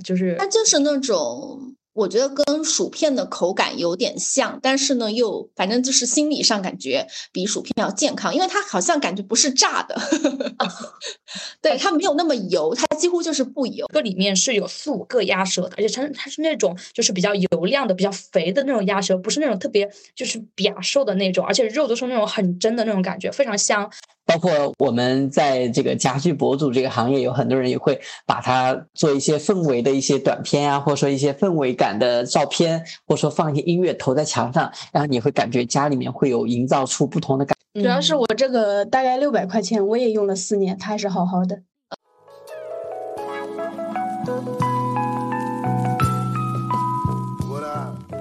就是它就是那种。我觉得跟薯片的口感有点像，但是呢，又反正就是心理上感觉比薯片要健康，因为它好像感觉不是炸的，对，它没有那么油，它几乎就是不油。这里面是有四五个鸭舌的，而且它它是那种就是比较油亮的、比较肥的那种鸭舌，不是那种特别就是瘪瘦的那种，而且肉都是那种很真的那种感觉，非常香。包括我们在这个家居博主这个行业，有很多人也会把它做一些氛围的一些短片啊，或者说一些氛围感的照片，或者说放一些音乐投在墙上，然后你会感觉家里面会有营造出不同的感。主要是我这个大概六百块钱，我也用了四年，它还是好好的。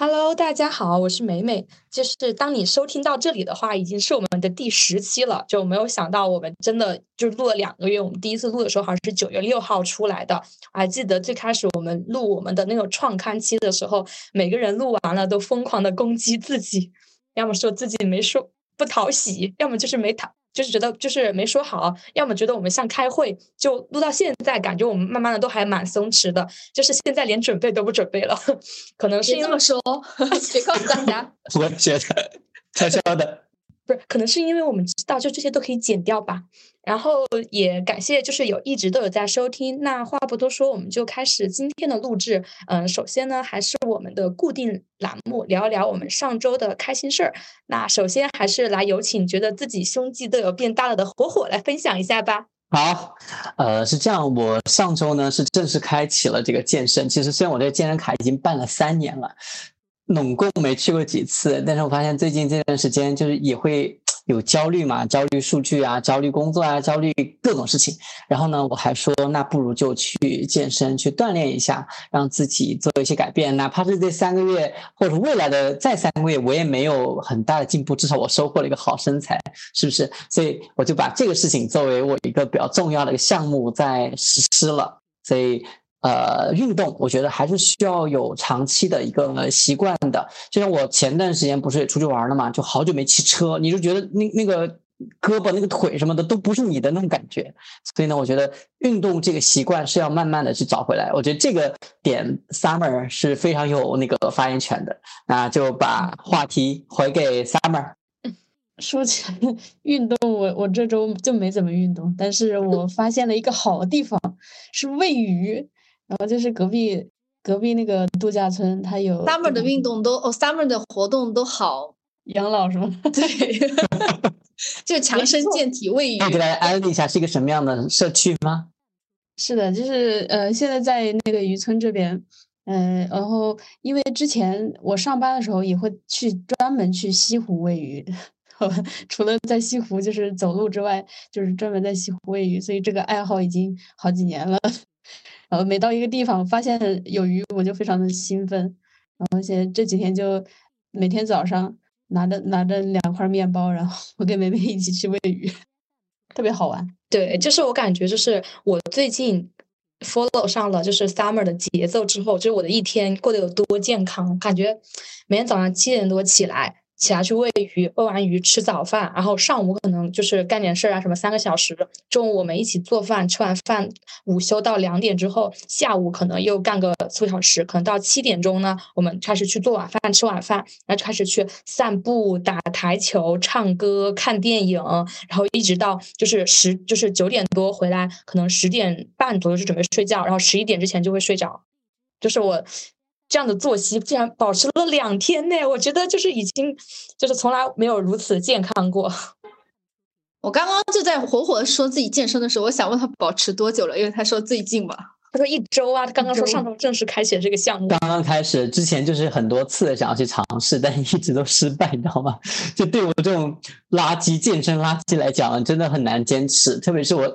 Hello，大家好，我是美美。就是当你收听到这里的话，已经是我们的第十期了。就没有想到我们真的就录了两个月。我们第一次录的时候好像是九月六号出来的。还记得最开始我们录我们的那个创刊期的时候，每个人录完了都疯狂的攻击自己，要么说自己没说不讨喜，要么就是没讨。就是觉得就是没说好，要么觉得我们像开会，就录到现在，感觉我们慢慢的都还蛮松弛的，就是现在连准备都不准备了，可能是因为说，别告诉大家，我觉得 悄悄的。不是，可能是因为我们知道，就这些都可以剪掉吧。然后也感谢，就是有一直都有在收听。那话不多说，我们就开始今天的录制。嗯，首先呢，还是我们的固定栏目，聊一聊我们上周的开心事儿。那首先还是来有请觉得自己胸肌都有变大了的火火来分享一下吧。好，呃，是这样，我上周呢是正式开启了这个健身。其实虽然我这个健身卡已经办了三年了。拢共没去过几次，但是我发现最近这段时间就是也会有焦虑嘛，焦虑数据啊，焦虑工作啊，焦虑各种事情。然后呢，我还说那不如就去健身，去锻炼一下，让自己做一些改变。哪怕是这三个月，或者未来的再三个月，我也没有很大的进步，至少我收获了一个好身材，是不是？所以我就把这个事情作为我一个比较重要的一个项目在实施了。所以。呃，运动我觉得还是需要有长期的一个习惯的。就像我前段时间不是也出去玩了嘛，就好久没骑车，你就觉得那那个胳膊、那个腿什么的都不是你的那种感觉。所以呢，我觉得运动这个习惯是要慢慢的去找回来。我觉得这个点 Summer 是非常有那个发言权的。那就把话题回给 Summer。说起来运动，我我这周就没怎么运动，但是我发现了一个好地方，是喂鱼。然后就是隔壁隔壁那个度假村，它有 summer 的运动都哦，summer 的活动都好养老是吗？对，就强身健体喂鱼。可以给大家安利一下，是一个什么样的社区吗？是的，就是呃，现在在那个渔村这边，嗯，然后因为之前我上班的时候也会去专门去西湖喂鱼，除了在西湖就是走路之外，就是专门在西湖喂鱼，所以这个爱好已经好几年了。然后每到一个地方发现有鱼，我就非常的兴奋。然后现在这几天就每天早上拿着拿着两块面包，然后我跟梅梅一起去喂鱼，特别好玩。对，就是我感觉就是我最近 follow 上了就是 summer 的节奏之后，就是我的一天过得有多健康，感觉每天早上七点多起来。起来去喂鱼，喂完鱼吃早饭，然后上午可能就是干点事儿啊，什么三个小时。中午我们一起做饭，吃完饭午休到两点之后，下午可能又干个四个小时，可能到七点钟呢，我们开始去做晚饭，吃晚饭，然后就开始去散步、打台球、唱歌、看电影，然后一直到就是十就是九点多回来，可能十点半左右就准备睡觉，然后十一点之前就会睡着，就是我。这样的作息竟然保持了两天呢，我觉得就是已经就是从来没有如此健康过。我刚刚就在火火说自己健身的时候，我想问他保持多久了，因为他说最近嘛，他说一周啊，他刚刚说上周正式开启了这个项目。刚刚开始之前就是很多次想要去尝试，但一直都失败，你知道吗？就对我这种垃圾健身垃圾来讲，真的很难坚持。特别是我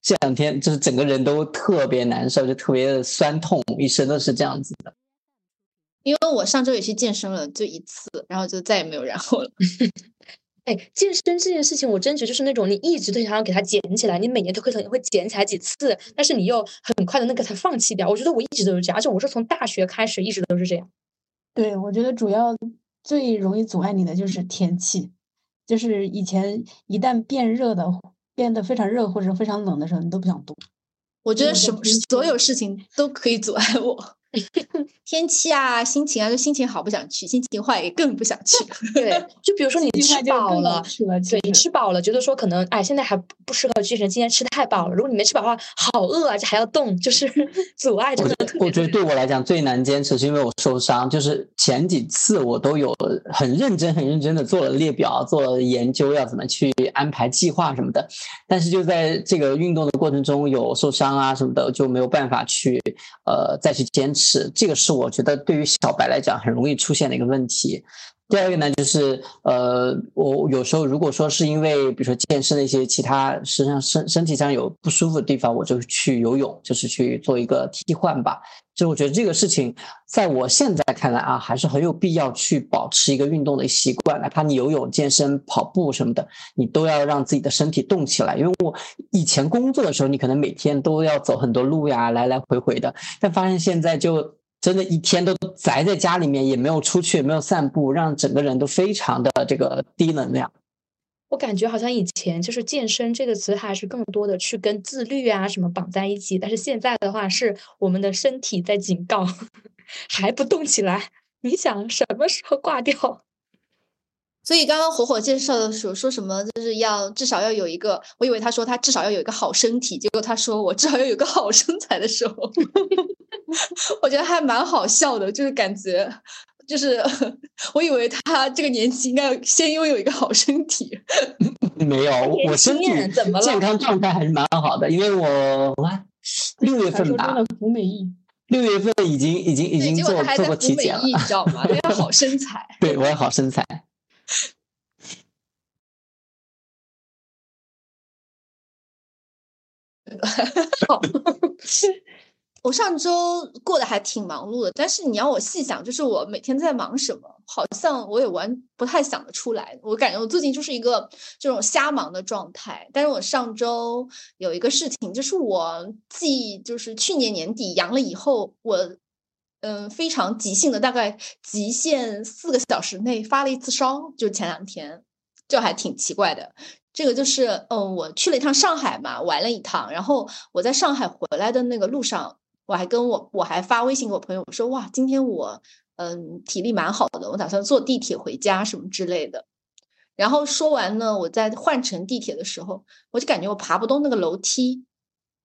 这两天就是整个人都特别难受，就特别的酸痛，一身都是这样子的。因为我上周也去健身了，就一次，然后就再也没有然后了。哎，健身这件事情，我真觉得就是那种你一直都想要给它捡起来，你每年都可能会捡起来几次，但是你又很快的那个它放弃掉。我觉得我一直都是这样，而且我是从大学开始一直都是这样。对，我觉得主要最容易阻碍你的就是天气，就是以前一旦变热的，变得非常热或者非常冷的时候，你都不想动。我觉得什么所有事情都可以阻碍我。天气啊，心情啊，就心情好不想去，心情坏也更不想去。对，就比如说你吃饱了，对，你吃饱了，觉得说可能哎，现在还不适合健身，今天吃太饱了。如果你没吃饱的话，好饿啊，这还要动，就是 阻碍真的。我觉得对我来讲最难坚持是因为我受伤，就是前几次我都有很认真、很认真的做了列表，做了研究，要怎么去安排计划什么的。但是就在这个运动的过程中有受伤啊什么的，就没有办法去呃再去坚持。是，这个是我觉得对于小白来讲很容易出现的一个问题。第二个呢，就是呃，我有时候如果说是因为比如说健身的一些其他身上身身体上有不舒服的地方，我就去游泳，就是去做一个替换吧。就我觉得这个事情，在我现在看来啊，还是很有必要去保持一个运动的习惯，哪怕你游泳、健身、跑步什么的，你都要让自己的身体动起来。因为我以前工作的时候，你可能每天都要走很多路呀，来来回回的，但发现现在就。真的一天都宅在家里面，也没有出去，也没有散步，让整个人都非常的这个低能量。我感觉好像以前就是健身这个词，还是更多的去跟自律啊什么绑在一起，但是现在的话，是我们的身体在警告，还不动起来，你想什么时候挂掉？所以刚刚火火介绍的时候说什么，就是要至少要有一个，我以为他说他至少要有一个好身体，结果他说我至少要有个好身材的时候，我觉得还蛮好笑的，就是感觉就是 我以为他这个年纪应该先拥有一个好身体，没有，我身体健康状态还是蛮好的，因为我六月份吧，六月份已经已经已经做做过体检了，你知道吗？要好身材，对我要好身材。好，我上周过得还挺忙碌的，但是你要我细想，就是我每天在忙什么，好像我也完不太想得出来。我感觉我最近就是一个这种瞎忙的状态。但是我上周有一个事情，就是我继就是去年年底阳了以后，我。嗯，非常急性的，大概极限四个小时内发了一次烧，就前两天，这还挺奇怪的。这个就是，嗯，我去了一趟上海嘛，玩了一趟，然后我在上海回来的那个路上，我还跟我我还发微信给我朋友我说，哇，今天我嗯体力蛮好的，我打算坐地铁回家什么之类的。然后说完呢，我在换乘地铁的时候，我就感觉我爬不动那个楼梯，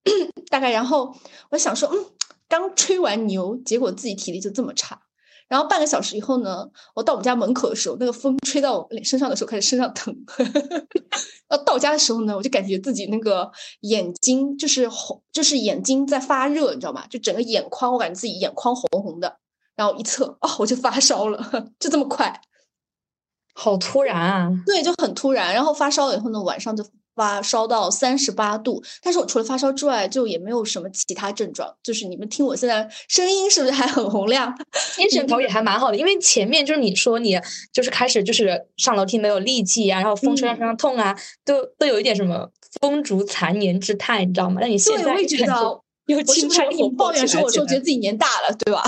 大概，然后我想说，嗯。刚吹完牛，结果自己体力就这么差。然后半个小时以后呢，我到我们家门口的时候，那个风吹到我脸身上的时候，开始身上疼。要到家的时候呢，我就感觉自己那个眼睛就是红，就是眼睛在发热，你知道吗？就整个眼眶，我感觉自己眼眶红红的。然后一测，哦，我就发烧了，就这么快，好突然啊！对，就很突然。然后发烧了以后呢，晚上就。发烧到三十八度，但是我除了发烧之外，就也没有什么其他症状。就是你们听我现在声音是不是还很洪亮？精神头也还蛮好的，因为前面就是你说你就是开始就是上楼梯没有力气啊，然后风吹到身上痛啊，都都有一点什么风烛残年之态，你知道吗？那你现在我也觉得，有青春你抱怨说我说觉得自己年大了，对吧？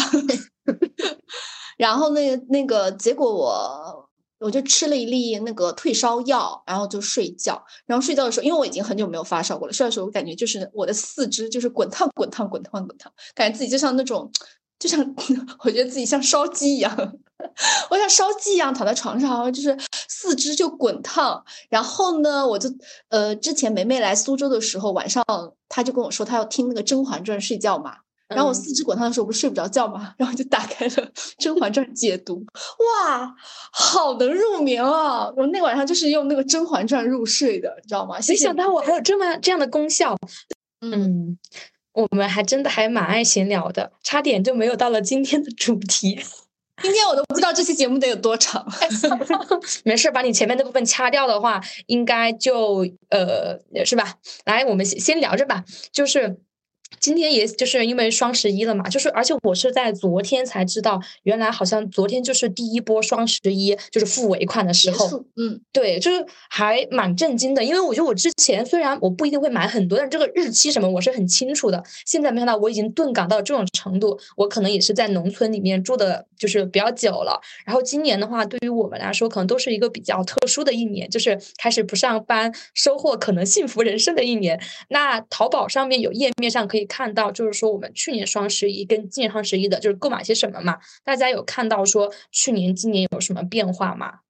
然后那个那个结果我。我就吃了一粒那个退烧药，然后就睡觉。然后睡觉的时候，因为我已经很久没有发烧过了，睡觉的时候我感觉就是我的四肢就是滚烫、滚烫、滚烫、滚烫，感觉自己就像那种，就像 我觉得自己像烧鸡一样，我像烧鸡一样躺在床上，然后就是四肢就滚烫。然后呢，我就呃，之前梅梅来苏州的时候，晚上她就跟我说，她要听那个《甄嬛传》睡觉嘛。然后我四肢滚烫的时候，不是睡不着觉吗？然后就打开了《甄嬛传》解读，哇，好能入眠啊！我那晚上就是用那个《甄嬛传》入睡的，你知道吗？没想到我还有这么这样的功效。嗯，我们还真的还蛮爱闲聊的，差点就没有到了今天的主题。今天我都不知道这期节目得有多长。没事，把你前面那部分掐掉的话，应该就呃，是吧？来，我们先先聊着吧，就是。今天也就是因为双十一了嘛，就是而且我是在昨天才知道，原来好像昨天就是第一波双十一就是付尾款的时候，嗯，对，就是还蛮震惊的，因为我觉得我之前虽然我不一定会买很多，但这个日期什么我是很清楚的。现在没想到我已经钝感到这种程度，我可能也是在农村里面住的，就是比较久了。然后今年的话，对于我们来说，可能都是一个比较特殊的一年，就是开始不上班，收获可能幸福人生的一年。那淘宝上面有页面上可以。看到就是说，我们去年双十一跟今年双十一的，就是购买些什么嘛？大家有看到说去年、今年有什么变化吗？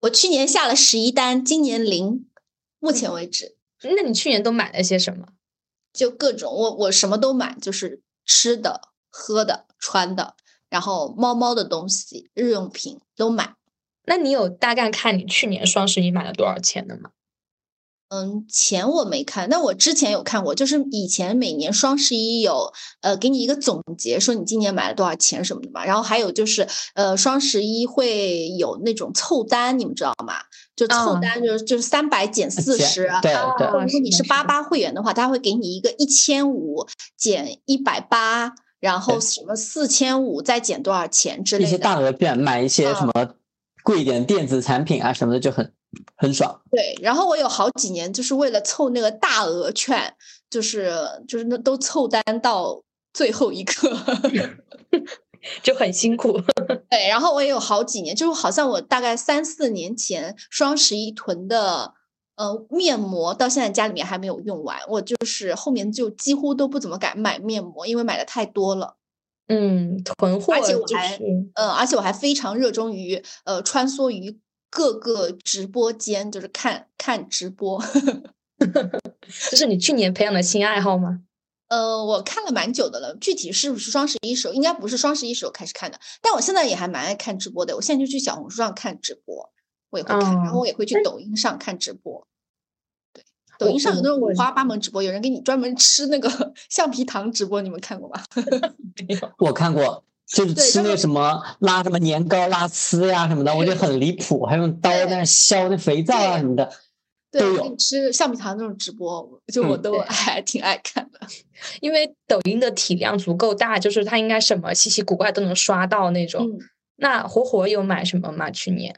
我去年下了十一单，今年零，目前为止。那你去年都买了些什么？就各种，我我什么都买，就是吃的、喝的、穿的，然后猫猫的东西、日用品都买。那你有大概看你去年双十一买了多少钱的吗？嗯，钱我没看，但我之前有看过，就是以前每年双十一有呃给你一个总结，说你今年买了多少钱什么的嘛。然后还有就是呃双十一会有那种凑单，你们知道吗？就凑单就是就是三百减四十，对对。如果你是八八会员的话，他会给你一个一千五减一百八，然后什么四千五再减多少钱之类的。一些大额券买一些什么贵一点电子产品啊什么的就很。很爽，对。然后我有好几年就是为了凑那个大额券，就是就是那都凑单到最后一刻，就很辛苦。对，然后我也有好几年，就是好像我大概三四年前双十一囤的呃面膜，到现在家里面还没有用完。我就是后面就几乎都不怎么敢买面膜，因为买的太多了。嗯，囤货，而且我还嗯，而且我还非常热衷于呃穿梭于。各个直播间就是看看直播，这是你去年培养的新爱好吗？呃，我看了蛮久的了，具体是不是双十一时候？应该不是双十一时候开始看的，但我现在也还蛮爱看直播的。我现在就去小红书上看直播，我也会看，然后我也会去抖音上看直播。对，抖音上有那种五花八门直播，有人给你专门吃那个 橡皮糖直播，你们看过吗？我看过。就是吃那什么拉什么年糕拉丝呀什么的，我觉得很离谱，还用刀在那削那肥皂啊什么的，都有。吃橡皮糖那种直播，就我都还 挺爱看的，因为抖音的体量足够大，就是它应该什么稀奇古怪都能刷到那种。那火火有买什么吗？去年？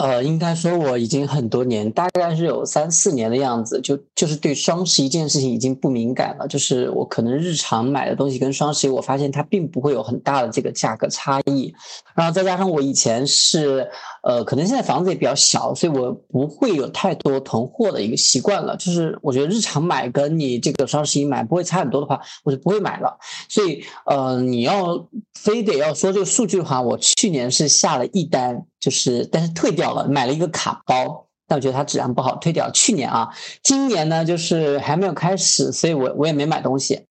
呃，应该说我已经很多年，大概是有三四年的样子，就就是对双十一这件事情已经不敏感了。就是我可能日常买的东西跟双十一，我发现它并不会有很大的这个价格差异。然后再加上我以前是，呃，可能现在房子也比较小，所以我不会有太多囤货的一个习惯了。就是我觉得日常买跟你这个双十一买不会差很多的话，我就不会买了。所以，呃，你要非得要说这个数据的话，我去年是下了一单。就是，但是退掉了，买了一个卡包，但我觉得它质量不好，退掉。去年啊，今年呢，就是还没有开始，所以我我也没买东西。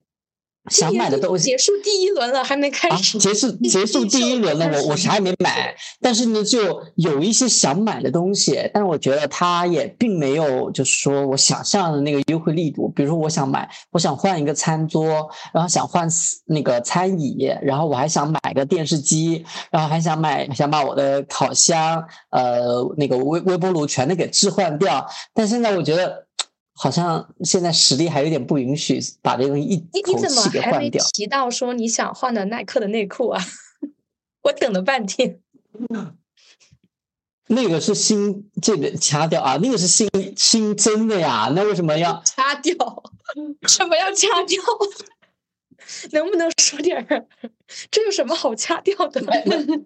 想买的东西结束第一轮了，还没开始。结束结束第一轮了，我我啥也没买。但是呢，就有一些想买的东西，但是我觉得它也并没有，就是说我想象的那个优惠力度。比如说，我想买，我想换一个餐桌，然后想换那个餐椅，然后我还想买个电视机，然后还想买，想把我的烤箱、呃，那个微微波炉全都给置换掉。但现在我觉得。好像现在实力还有点不允许把这个东西一口气给换掉。提到说你想换的耐克的内裤啊，我等了半天。那个是新这个掐掉啊，那个是新新增的呀，那为什么要掐掉？什么要掐掉？能不能说点儿？这有什么好掐掉的？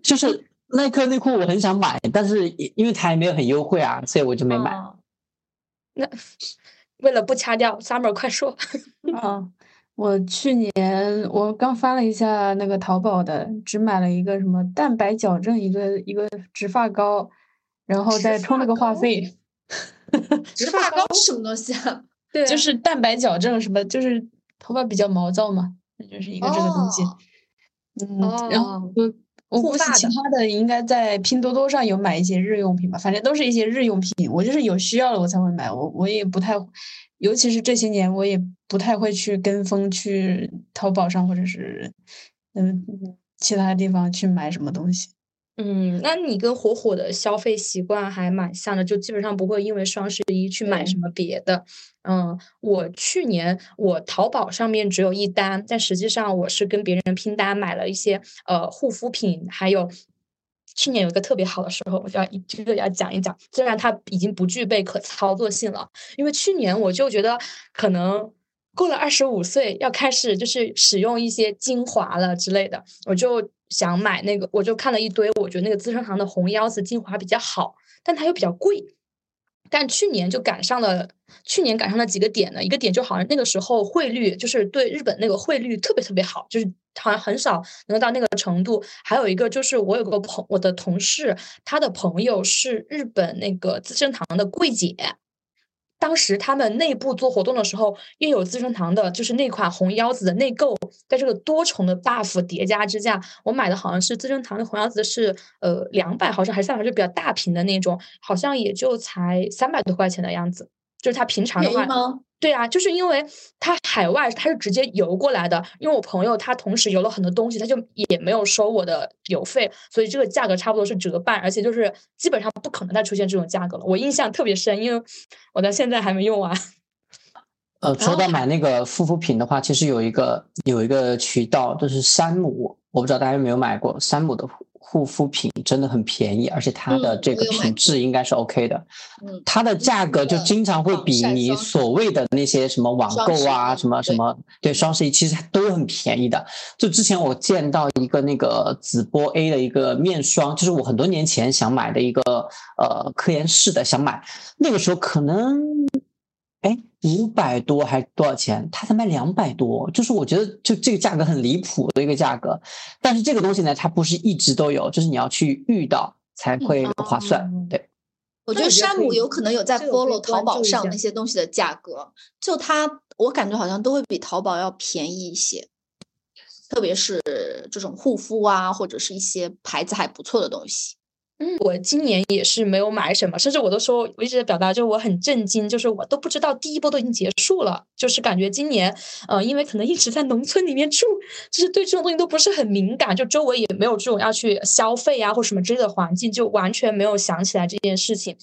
就是耐克内裤我很想买，但是因为它还没有很优惠啊，所以我就没买。那。为了不掐掉，summer 快说。啊，我去年我刚翻了一下那个淘宝的，只买了一个什么蛋白矫正一个一个植发膏，然后再充了个话费。植发膏是什么东西啊？对，就是蛋白矫正什么，就是头发比较毛躁嘛，那就是一个这个东西。嗯，然后我我估计其他的应该在拼多多上有买一些日用品吧，反正都是一些日用品。我就是有需要了我才会买，我我也不太，尤其是这些年我也不太会去跟风去淘宝上或者是嗯其他地方去买什么东西。嗯，那你跟火火的消费习惯还蛮像的，就基本上不会因为双十一去买什么别的。嗯，我去年我淘宝上面只有一单，但实际上我是跟别人拼单买了一些呃护肤品，还有去年有一个特别好的时候，我就要这个要讲一讲。虽然它已经不具备可操作性了，因为去年我就觉得可能过了二十五岁要开始就是使用一些精华了之类的，我就。想买那个，我就看了一堆，我觉得那个资生堂的红腰子精华比较好，但它又比较贵。但去年就赶上了，去年赶上了几个点呢？一个点就好像那个时候汇率就是对日本那个汇率特别特别好，就是好像很少能到那个程度。还有一个就是我有个朋我的同事，他的朋友是日本那个资生堂的柜姐。当时他们内部做活动的时候，又有资生堂的，就是那款红腰子的内购，在这个多重的 buff 叠加之下，我买的好像是资生堂的红腰子是呃两百毫升还是三百，就比较大瓶的那种，好像也就才三百多块钱的样子，就是它平常的话。对啊，就是因为他海外他是直接邮过来的，因为我朋友他同时邮了很多东西，他就也没有收我的邮费，所以这个价格差不多是折半，而且就是基本上不可能再出现这种价格了。我印象特别深，因为我到现在还没用完。呃，说到买那个护肤品的话，其实有一个有一个渠道，就是山姆，我不知道大家有没有买过山姆的。护肤品真的很便宜，而且它的这个品质应该是 OK 的。嗯，它的价格就经常会比你所谓的那些什么网购啊、什么什么对双十一其实都很便宜的。就之前我见到一个那个紫波 A 的一个面霜，就是我很多年前想买的一个呃科颜氏的想买，那个时候可能。哎，五百多还多少钱？它才卖两百多，就是我觉得就这个价格很离谱的一个价格。但是这个东西呢，它不是一直都有，就是你要去遇到才会划算。对，我觉得山姆有可能有在 follow 淘宝上那些东西的价格，就它我感觉好像都会比淘宝要便宜一些，特别是这种护肤啊，或者是一些牌子还不错的东西。我今年也是没有买什么，甚至我都说，我一直在表达，就我很震惊，就是我都不知道第一波都已经结束了，就是感觉今年，呃，因为可能一直在农村里面住，就是对这种东西都不是很敏感，就周围也没有这种要去消费啊或什么之类的环境，就完全没有想起来这件事情。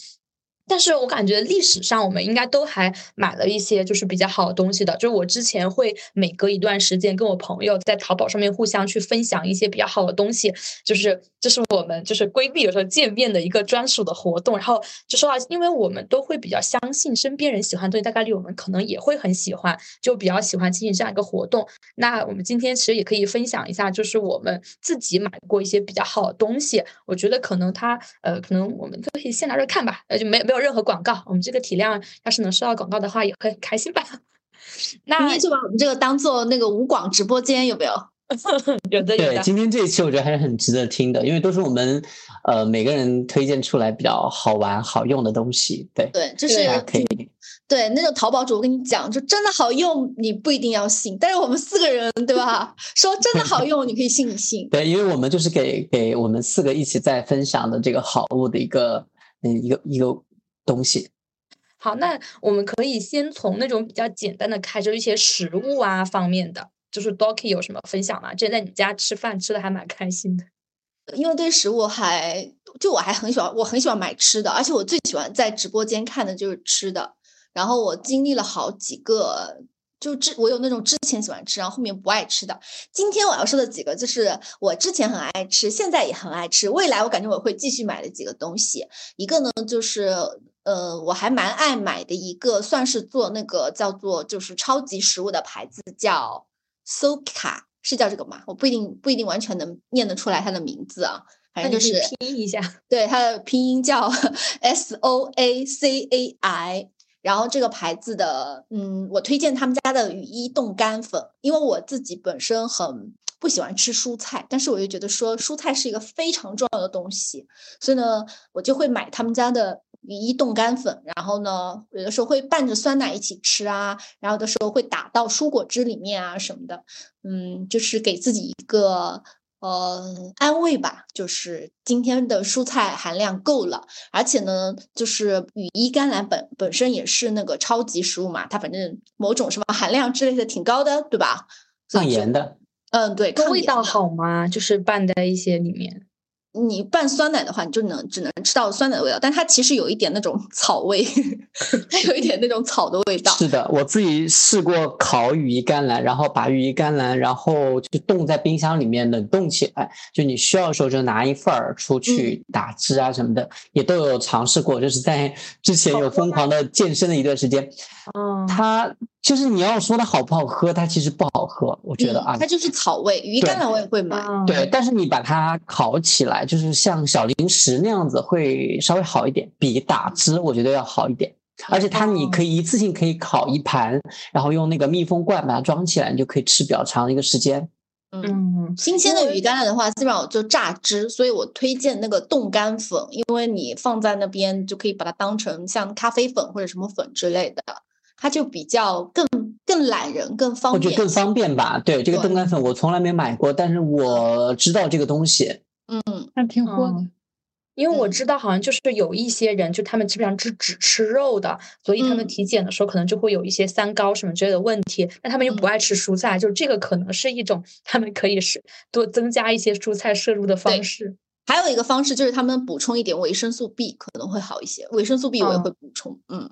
但是我感觉历史上我们应该都还买了一些就是比较好的东西的，就是我之前会每隔一段时间跟我朋友在淘宝上面互相去分享一些比较好的东西，就是这是我们就是闺蜜有时候见面的一个专属的活动。然后就说到，因为我们都会比较相信身边人喜欢的东西，大概率我们可能也会很喜欢，就比较喜欢进行这样一个活动。那我们今天其实也可以分享一下，就是我们自己买过一些比较好的东西。我觉得可能它呃，可能我们都可以先拿着看吧，呃，就没没有。任何广告，我们这个体量要是能收到广告的话，也会很开心吧。那今天就把我们这个当做那个无广直播间，有没有？有的，有的。对，今天这一期我觉得还是很值得听的，因为都是我们呃每个人推荐出来比较好玩、好用的东西。对对，就是可以。对，那个淘宝主，我跟你讲，就真的好用，你不一定要信。但是我们四个人，对吧？说真的好用，你可以信一信。对，因为我们就是给给我们四个一起在分享的这个好物的一个嗯一个一个。东西，好，那我们可以先从那种比较简单的开始，一些食物啊方面的，就是 Doki 有什么分享吗？之前在你家吃饭吃的还蛮开心的，因为对食物还就我还很喜欢，我很喜欢买吃的，而且我最喜欢在直播间看的就是吃的，然后我经历了好几个。就之我有那种之前喜欢吃，然后后面不爱吃的。今天我要说的几个，就是我之前很爱吃，现在也很爱吃，未来我感觉我会继续买的几个东西。一个呢，就是呃，我还蛮爱买的一个，算是做那个叫做就是超级食物的牌子，叫 Soka，是叫这个吗？我不一定不一定完全能念得出来它的名字啊，反正就是拼一下，对，它的拼音叫 S O A C A I。然后这个牌子的，嗯，我推荐他们家的羽衣冻干粉，因为我自己本身很不喜欢吃蔬菜，但是我又觉得说蔬菜是一个非常重要的东西，所以呢，我就会买他们家的羽衣冻干粉，然后呢，有的时候会拌着酸奶一起吃啊，然后的时候会打到蔬果汁里面啊什么的，嗯，就是给自己一个。呃，安慰吧，就是今天的蔬菜含量够了，而且呢，就是羽衣甘蓝本本身也是那个超级食物嘛，它反正某种什么含量之类的挺高的，对吧？抗盐的。嗯，对。味道好吗？就是拌在一些里面。你拌酸奶的话，你就能只能吃到酸奶的味道，但它其实有一点那种草味，它有一点那种草的味道。是的，我自己试过烤羽衣甘蓝，然后把羽衣甘蓝然后就冻在冰箱里面冷冻起来，就你需要的时候就拿一份儿出去打汁啊什么的，也都有尝试过。就是在之前有疯狂的健身的一段时间，嗯，它就是你要说它好不好喝，它其实不好喝，我觉得啊，它就是草味。羽衣甘蓝我也会买，对，但是你把它烤起来，就是像小零食那样子，会稍微好一点，比打汁我觉得要好一点。而且它你可以一次性可以烤一盘，然后用那个密封罐把它装起来，你就可以吃比较长的一个时间。嗯，新鲜的羽衣甘蓝的话，基本上我就榨汁，所以我推荐那个冻干粉，因为你放在那边就可以把它当成像咖啡粉或者什么粉之类的，它就比较更更懒人，更方便。我觉得更方便吧。对这个冻干粉，我从来没买过，但是我知道这个东西。嗯，那挺火的。嗯因为我嗯知道，好像就是有一些人，就他们基本上是只吃肉的，所以他们嗯体检的时候可能就会有一些三高什么之类的问题。那他们又不嗯爱吃蔬菜，就这个可能是一种他们可以是多增加一些蔬菜摄入的方式。还有一个方式就是他们补充一点维生素 B 可能会好一些，维生素 B 我也嗯会补充，嗯。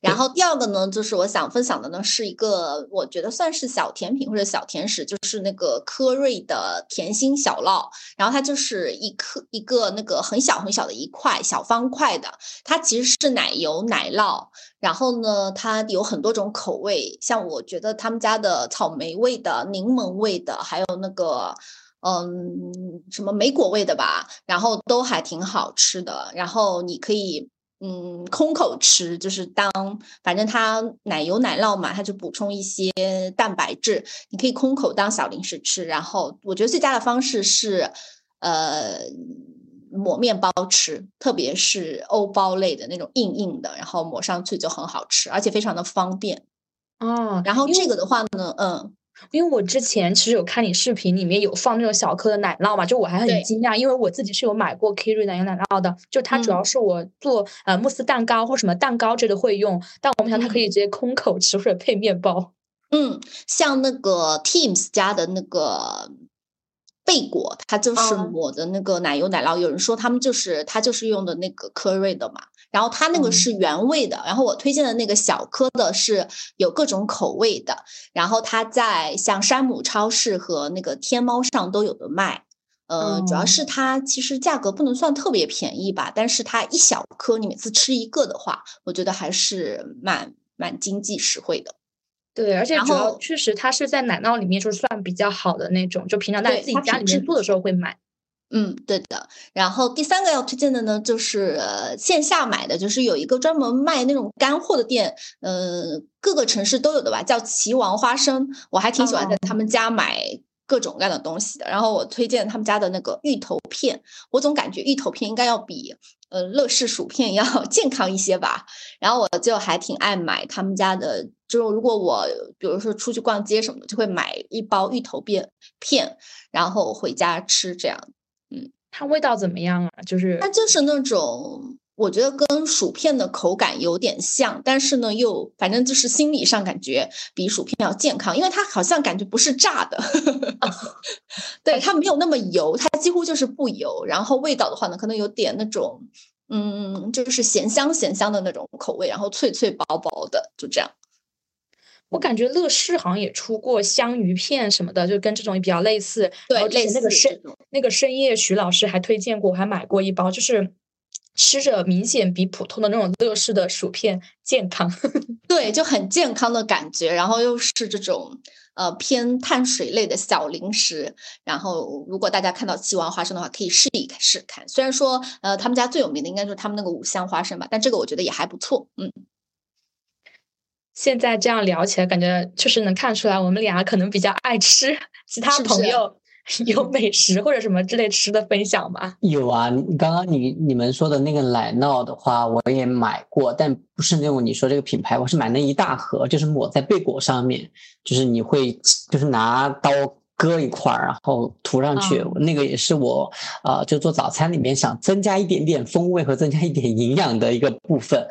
然后第二个呢，就是我想分享的呢，是一个我觉得算是小甜品或者小甜食，就是那个科瑞的甜心小酪。然后它就是一颗一个那个很小很小的一块小方块的，它其实是奶油奶酪。然后呢，它有很多种口味，像我觉得他们家的草莓味的、柠檬味的，还有那个。嗯，什么莓果味的吧，然后都还挺好吃的。然后你可以嗯空口吃，就是当反正它奶油奶酪嘛，它就补充一些蛋白质，你可以空口当小零食吃。然后我觉得最佳的方式是呃抹面包吃，特别是欧包类的那种硬硬的，然后抹上去就很好吃，而且非常的方便。哦，然后这个的话呢，嗯。因为我之前其实有看你视频，里面有放那种小颗的奶酪嘛，就我还很惊讶，因为我自己是有买过 Kiri 奶油奶酪的，就它主要嗯是我做呃慕斯蛋糕或什么蛋糕之类的会用，但我们想它可以嗯直接空口吃或者配面包。嗯，像那个 Teams 家的那个贝果，它就是嗯抹的那个奶油奶酪。有人说他们就是它就是用的那个科瑞的嘛，然后它那个嗯是原味的，然后我推荐的那个小颗的是有各种口味的，然后它在像山姆超市和那个天猫上都有的卖。呃，主要哦是它其实价格不能算特别便宜吧，但是它一小颗，你每次吃一个的话，我觉得还是蛮蛮经济实惠的。对，而且然主要确实它是在奶酪里面就是算比较好的那种，就平常在自己家里面做的时候会买。嗯，对的。然后第三个要推荐的呢，就是、呃、线下买的，就是有一个专门卖那种干货的店，呃，各个城市都有的吧，叫齐王花生。我还挺喜欢在他们家买各种各样的东西的。然后我推荐他们家的那个芋头片，我总感觉芋头片应该要比呃乐事薯片要 健康一些吧。然后我就还挺爱买他们家的，就是如果我比如说出去逛街什么的，就会买一包芋头片片，然后回家吃这样。它味道怎么样啊？就是它就是那种，我觉得跟薯片的口感有点像，但是呢，又反正就是心理上感觉比薯片要健康，因为它好像感觉不是炸的，对，它没有那么油，它几乎就是不油。然后味道的话呢，可能有点那种，嗯，就是咸香咸香的那种口味，然后脆脆薄薄的，就这样。我感觉乐事好像也出过香鱼片什么的，就跟这种也比较类似。对类那个深那个深夜徐老师还推荐过，我还买过一包，就是吃着明显比普通的那种乐事的薯片健康。对，就很健康的感觉，然后又是这种呃偏碳水类的小零食。然后如果大家看到七王花生的话，可以试一试看。虽然说呃他们家最有名的应该就是他们那个五香花生吧，但这个我觉得也还不错。嗯，现在这样聊起来，感觉确实能看出来，我们俩可能比较爱吃，其他朋友 有美食或者什么之类吃的分享吗。有啊，你刚刚你你们说的那个奶酪的话，我也买过，但不是那种你说这个品牌，我是买那一大盒，就是抹在贝果上面，就是你会就是拿刀割一块儿，然后涂上去。嗯那个也是我呃，就做早餐里面想增加一点点风味和增加一点营养的一个部分。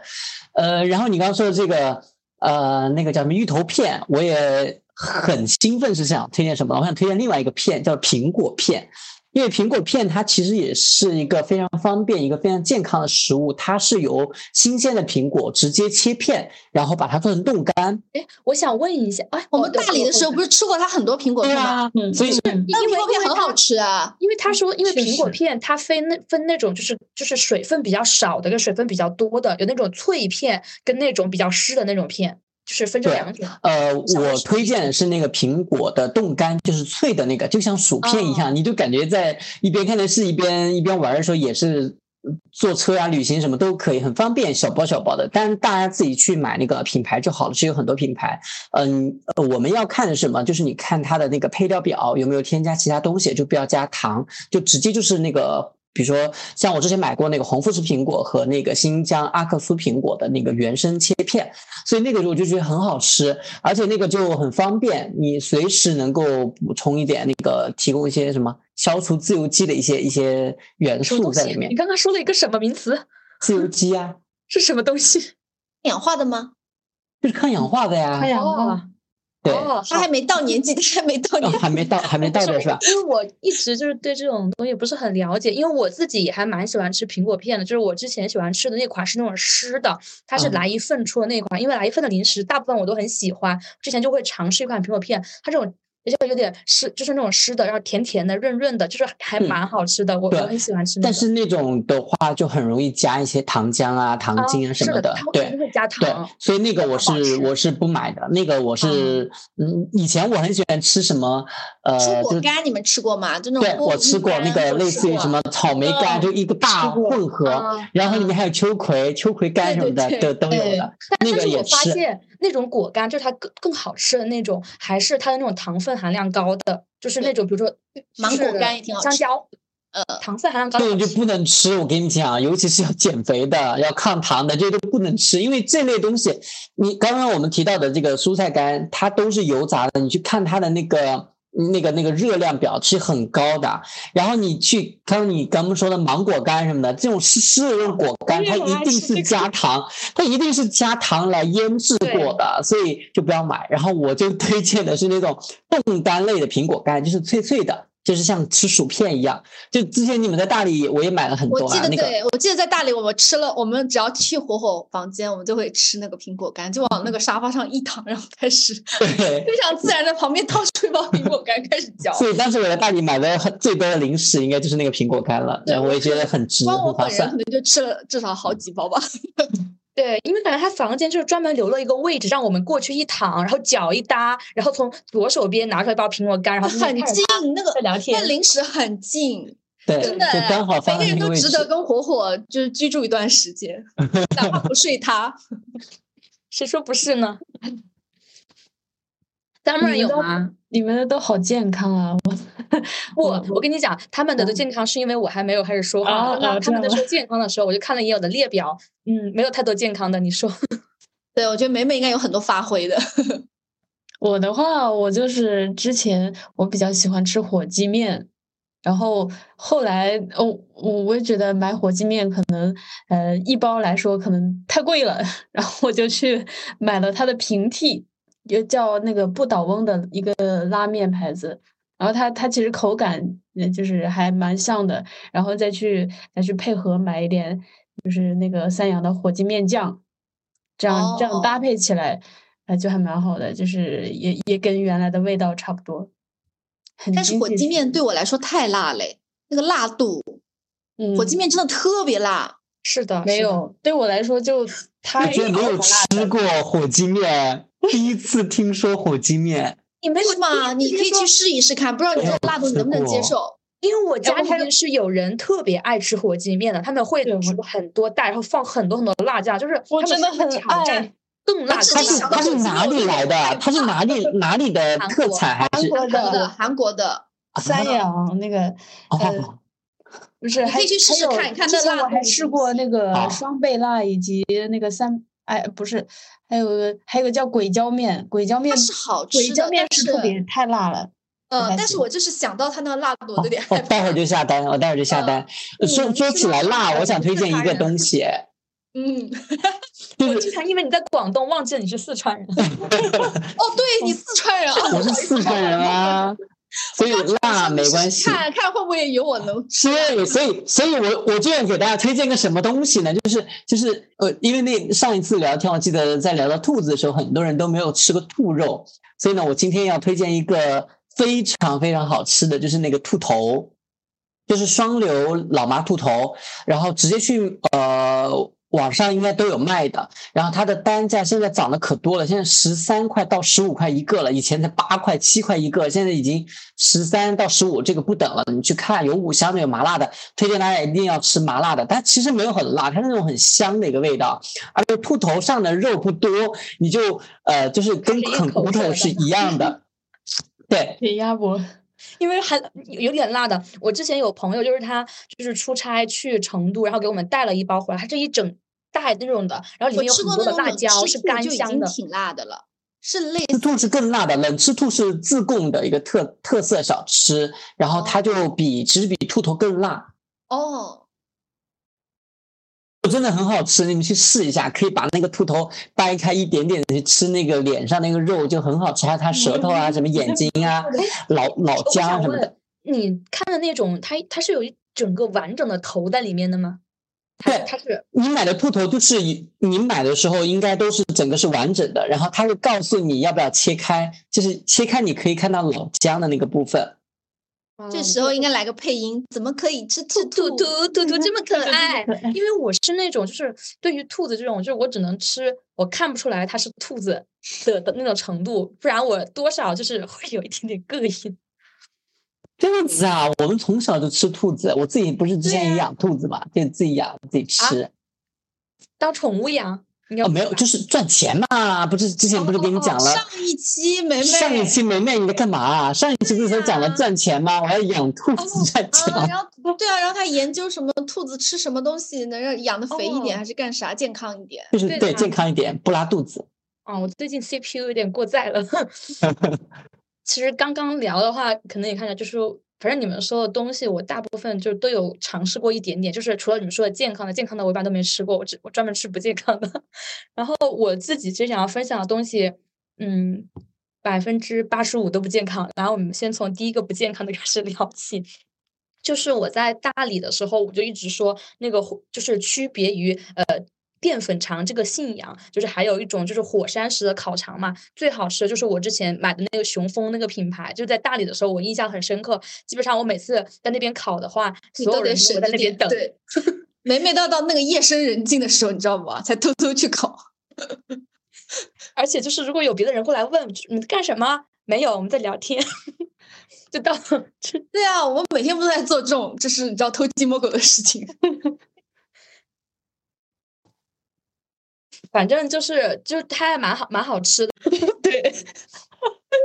呃，然后你刚刚说的这个呃，那个叫什么芋头片，我也很兴奋，是想推荐什么？我想推荐另外一个片，叫苹果片。因为苹果片它其实也是一个非常方便、一个非常健康的食物，它是由新鲜的苹果直接切片，然后把它做成冻干。哎，我想问一下，哎，我们大理的时候不是吃过它很多苹果片吗？嗯，所以是那苹果片很好吃啊。因为他说，因为苹果片它分那分那种就是就是水分比较少的跟水分比较多的，有那种脆片跟那种比较湿的那种片，就是分这对两种。呃，我推荐的是那个苹果的冻干，就是脆的那个，就像薯片一样，你就感觉在一边看电视一边一边玩的时候，也是呃坐车啊、旅行什么都可以，很方便，小包小包的。但大家自己去买那个品牌就好了，是有很多品牌。嗯，呃我们要看的是什么？就是你看它的那个配料表有没有添加其他东西，就不要加糖，就直接就是那个。比如说，像我之前买过那个红富士苹果和那个新疆阿克苏苹果的那个原生切片，所以那个我就觉得很好吃，而且那个就很方便，你随时能够补充一点那个，提供一些什么消除自由基的一些一些元素？在里面你。刚刚说了一个什么名词？自由基啊，是什么东西？氧化的吗？就是抗氧化的呀抗。氧化哦，他还没到年纪，他还没到年纪。哦还没到，还没到的是吧？因为我一直就是对这种东西不是很了解，因为我自己也还蛮喜欢吃苹果片的，就是我之前喜欢吃的那款是那种湿的，它是嗯来一份出的那款，因为来一份的零食大部分我都很喜欢，之前就会尝试一款苹果片，它这种。而且有点湿，就是那种湿的，然后甜甜的、润润的，就是还嗯蛮好吃的。我我很喜欢吃。但是那种的话，就很容易加一些糖浆啊、糖啊精啊什么的它，对对糖。，所以那个我是我是不买的。那个我是嗯，以前我很喜欢吃什么呃，蔬就果干你们吃过吗？就那种对，我吃过那个类似于什么草莓干，嗯就一个大混合，啊然后里面还有秋葵、秋葵干什么的都都有对的，那个也但是我发吃。现那种果干，就是它更更好吃的那种，还是它的那种糖分含量高的，就是那种比如说芒果干也挺好吃香蕉，呃，糖分含量高的好吃。这种就不能吃，我跟你讲，尤其是要减肥的、要抗糖的，这些都不能吃，因为这类东西，你刚刚我们提到的这个蔬菜干，它都是油炸的，你去看它的那个。那个那个热量表是很高的，然后你去他说你刚刚说的芒果干什么的，这种湿湿的这种果干，它一定是加糖，它一定是加糖来腌制过的，所以就不要买。然后我就推荐的是那种冻干类的苹果干，就是脆脆的，就是像吃薯片一样。就之前你们在大理，我也买了很多我记得对，我记得在大理，我们吃了，我们只要去火火房间，我们就会吃那个苹果干，就往那个沙发上一躺，然后开始 对，非常自然的旁边掏出一包苹果干开始 嚼。所以当时我在大理买的很最多的零食应该就是那个苹果干了，对然后我也觉得很值，光我很划算本人可。能就吃了至少好几包吧。对，因为感觉他房间就是专门留了一个位置，让我们过去一躺，然后脚一搭，然后从左手边拿出来一包苹果干，然后很近，那个聊天那零食很近，对，真的就刚好每个人都。值得跟火火就是居住一段时间，哪怕不睡他。谁说不是呢 们都有吗？你们的都好健康啊！我我我跟你讲，他们的的健康是因为我还没有开始说话。他们在说健康的时候，我就看了一眼我的列表，嗯，没有太多健康的。你说，对，我觉得美美应该有很多发挥的。我的话，我就是之前我比较喜欢吃火鸡面，然后后来哦，我我也觉得买火鸡面可能呃一包来说可能太贵了，然后我就去买了它的平替，也叫那个不倒翁的一个拉面牌子，然后它它其实口感呃就是还蛮像的，然后再去再去配合买一点就是那个三阳的火鸡面酱，这样这样搭哦配起来。啊，就还蛮好的，就是也也跟原来的味道差不多。但是火鸡面对我来说太辣嘞，那个辣度，嗯，火鸡面真的特别辣。是的，没有，对我来说就我太居然没有吃过火鸡面，第一次听说火鸡面。你没有是吗？你可以去试一试看，不知道你这个辣度你能不能接受？因为我家里面是有人特别爱吃火鸡面的，他们会煮很多袋，然后放很多很多辣酱，就是我他们真的很挑战爱。更辣至它是哪里来的？它是哪里哪里的特产还是？韩国韩国的。的韩国的，三阳那个呃哦，不是，可以去试试看看之前那我还试过那个双倍辣以及那个三哎不是，还有个还有个叫鬼椒面，鬼椒面是好鬼吃的，椒面但是特别太辣了。呃但是我就是想到它那个辣度，我有点害我待会儿。就下单，我待会儿就下单。说嗯说起来辣，我想推荐一个东西，嗯，就是我经常因为你在广东忘记了你是四川人，哦，对你四川人啊，我是四川人啊，所以辣没关系。看看会不会有我能吃。对，所以所以我我就要给大家推荐个什么东西呢？就是就是呃，因为那上一次聊天，我记得在聊到兔子的时候，很多人都没有吃过兔肉，所以呢，我今天要推荐一个非常非常好吃的，就是那个兔头，就是双流老妈兔头，然后直接去呃。网上应该都有卖的，然后它的单价现在涨得可多了，现在十三块到十五块一个了，以前才八块七块一个，现在已经十三到十五，这个不等了。你去看，有五香的，有麻辣的，推荐大家一定要吃麻辣的，它其实没有很辣，它是那种很香的一个味道，而且兔头上的肉不多，你就呃就是跟啃骨头是一样的，对，铁鸭脖。因为还有点辣的，我之前有朋友，就是他就是出差去成都，然后给我们带了一包回来，他这一整袋那种的，然后里面有很多的辣椒，是干香的，挺辣的了。是类似兔是更辣的，冷吃兔是自贡的一个特特色小吃，然后它就比其实比兔头更辣。哦。真的很好吃，你们去试一下，可以把那个兔头掰开一点点去吃，那个脸上那个肉就很好吃，还有它舌头啊，什么眼睛啊，老老姜什么的。你看的那种，它它是有一整个完整的头在里面的吗？对，它是。你买的兔头就是你买的时候应该都是整个是完整的，然后它会告诉你要不要切开，就是切开你可以看到老姜的那个部分。这时候应该来个配音，怎么可以吃兔兔兔兔兔这么可 爱？因为我是那种就是对于兔子这种，就是我只能吃，我看不出来它是兔子的的那种程度，不然我多少就是会有一点点膈应。这样子啊，我们从小就吃兔子，我自己不是之前也养兔子嘛，就自己养自己吃，当宠物养。哦，没有，就是赚钱嘛，不是之前不是跟你讲了？上一期梅梅，上一期梅梅你在干嘛？上一期不是才讲了赚钱吗？我要养兔子赚钱。然后对啊，然后他研究什么兔子吃什么东西能让养的肥一点，还是干啥健康一点？就是对健康一点，不拉肚子。哦，我最近 CPU 有点过载了。其实刚刚聊的话，可能也看到就是。反正你们说的东西，我大部分就都有尝试过一点点，就是除了你们说的健康的，健康的我一般都没吃过，我只我专门吃不健康的。然后我自己其实想要分享的东西，嗯，百分之八十五都不健康。然后我们先从第一个不健康的开始聊起，就是我在大理的时候，我就一直说那个就是区别于呃。淀粉肠这个信仰，就是还有一种就是火山石的烤肠嘛，最好吃的就是我之前买的那个雄风那个品牌，就在大理的时候，我印象很深刻。基本上我每次在那边烤的话，所有人都在那边等。对，每每到到那个夜深人静的时候，你知道不？才偷偷去烤。而且就是如果有别的人过来问你干什么，没有，我们在聊天，就到。对啊，我们每天不都在做这种，就是你知道偷鸡摸狗的事情。反正就是，就是它还蛮好，蛮好吃的。对，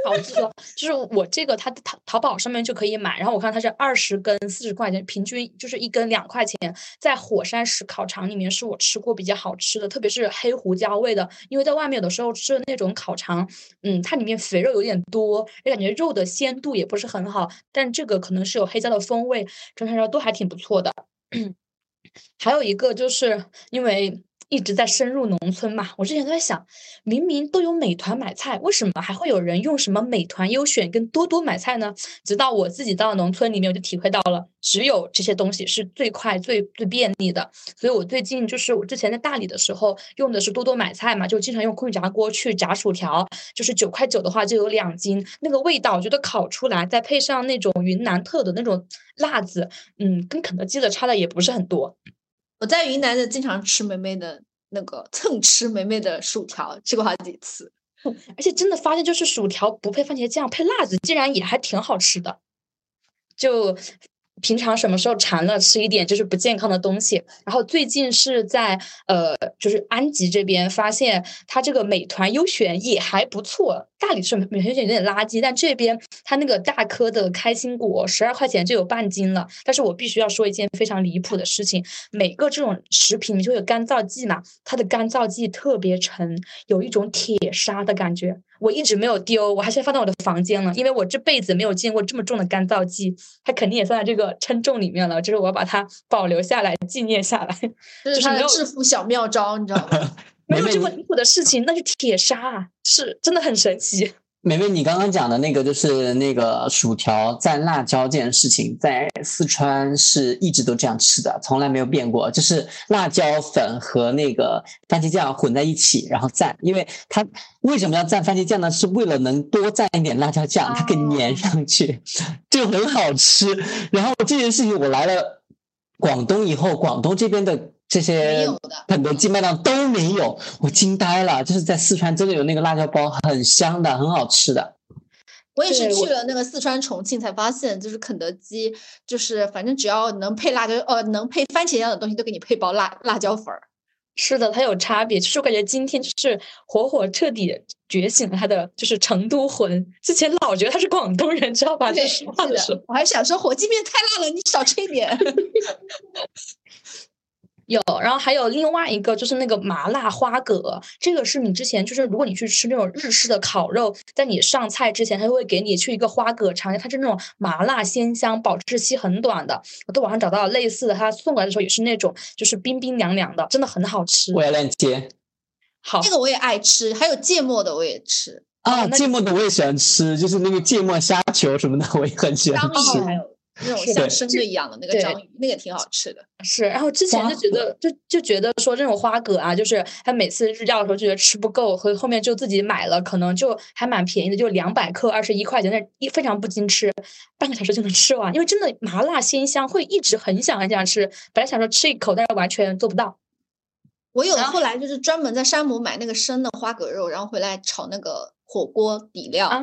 好吃的。就是我这个，它淘淘宝上面就可以买。然后我看它是二十根四十块钱，平均就是一根两块钱。在火山石烤肠里面，是我吃过比较好吃的，特别是黑胡椒味的。因为在外面有的时候吃的那种烤肠，嗯，它里面肥肉有点多，就感觉肉的鲜度也不是很好。但这个可能是有黑椒的风味，整体上都还挺不错的。还有一个就是因为。一直在深入农村嘛，我之前都在想，明明都有美团买菜，为什么还会有人用什么美团优选跟多多买菜呢？直到我自己到农村里面，我就体会到了，只有这些东西是最快、最最便利的。所以我最近就是我之前在大理的时候用的是多多买菜嘛，就经常用空气炸锅去炸薯条，就是九块九的话就有两斤，那个味道我觉得烤出来，再配上那种云南特的那种辣子，嗯，跟肯德基的差的也不是很多。我在云南的经常吃梅梅的那个蹭吃梅梅的薯条，吃过好几次，而且真的发现就是薯条不配番茄酱，配辣子竟然也还挺好吃的，就。平常什么时候馋了吃一点就是不健康的东西，然后最近是在呃就是安吉这边发现它这个美团优选也还不错，大理是美团优选有点垃圾，但这边它那个大颗的开心果十二块钱就有半斤了。但是我必须要说一件非常离谱的事情，每个这种食品就有干燥剂嘛，它的干燥剂特别沉，有一种铁砂的感觉。我一直没有丢，我还是放在我的房间了，因为我这辈子没有见过这么重的干燥剂，它肯定也算在这个称重里面了。就是我要把它保留下来，纪念下来。这是他的致富小妙招，你知道吗？没有这么离谱的事情，那是铁砂啊，是真的很神奇。梅梅，你刚刚讲的那个就是那个薯条蘸辣椒这件事情，在四川是一直都这样吃的，从来没有变过。就是辣椒粉和那个番茄酱混在一起，然后蘸。因为它为什么要蘸番茄酱呢？是为了能多蘸一点辣椒酱，它给粘上去，就很好吃。然后这件事情我来了广东以后，广东这边的。这些肯德基、麦当都没有，我惊呆了。就是在四川真的有那个辣椒包，很香的，很好吃的。我也是去了那个四川重庆才发现，就是肯德基，就是反正只要能配辣椒，呃，能配番茄酱的东西，都给你配包辣辣椒粉儿。是的，它有差别。就是我感觉今天就是火火彻底觉醒了他的就是成都魂。之前老觉得他是广东人，知道吧？对，说话的时候，我还想说火鸡面太辣了，你少吃一点。有，然后还有另外一个就是那个麻辣花蛤，这个是你之前就是如果你去吃那种日式的烤肉，在你上菜之前，他会给你去一个花蛤尝一下，它是那种麻辣鲜香，保质期很短的。我在网上找到了类似的，他送过来的时候也是那种就是冰冰凉凉的，真的很好吃。我要链接。好，这个我也爱吃，还有芥末的我也吃啊，芥末的我也喜欢吃，就是那个芥末虾球什么的，我也很喜欢吃。那种像生的一样的那个章鱼，那个挺好吃的。是，然后之前就觉得，就就觉得说这种花蛤啊，就是他每次日料的时候就觉得吃不够，和后面就自己买了，可能就还蛮便宜的，就两百克二十一块钱，那一非常不经吃，半个小时就能吃完。因为真的麻辣鲜香，会一直很想很想吃。本来想说吃一口，但是完全做不到。我有后来就是专门在山姆买那个生的花蛤肉，然后回来炒那个火锅底料。啊，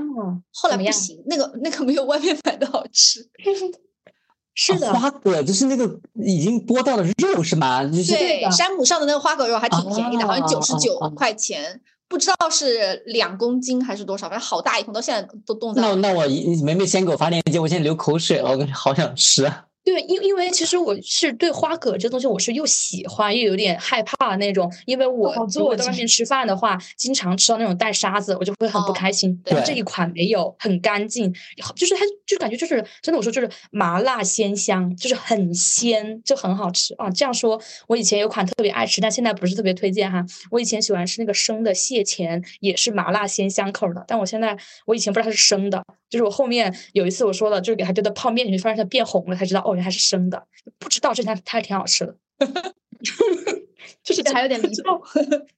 后来不行，那个那个没有外面买的好吃。是的，花蛤就是那个已经剥到的肉是吗？对，山姆上的那个花蛤肉还挺便宜的，好像九十九块钱，不知道是两公斤还是多少，反正好大一桶，到现在都冻在。那那我梅梅先给我发链接，我现在流口水了，我感觉好想吃。对，因因为其实我是对花蛤这东西，我是又喜欢又有点害怕那种。因为我如果在外面吃饭的话，经常吃到那种带沙子，我就会很不开心。对这一款没有，很干净，就是它就感觉就是真的，我说就是麻辣鲜香，就是很鲜，就很好吃啊。这样说，我以前有款特别爱吃，但现在不是特别推荐哈。我以前喜欢吃那个生的蟹钳，也是麻辣鲜香口的，但我现在我以前不知道它是生的，就是我后面有一次我说了，就是给它丢到泡面里面，发现它变红了，才知道哦。还是生的，不知道这它它还挺好吃的，就是还有点 迷糊。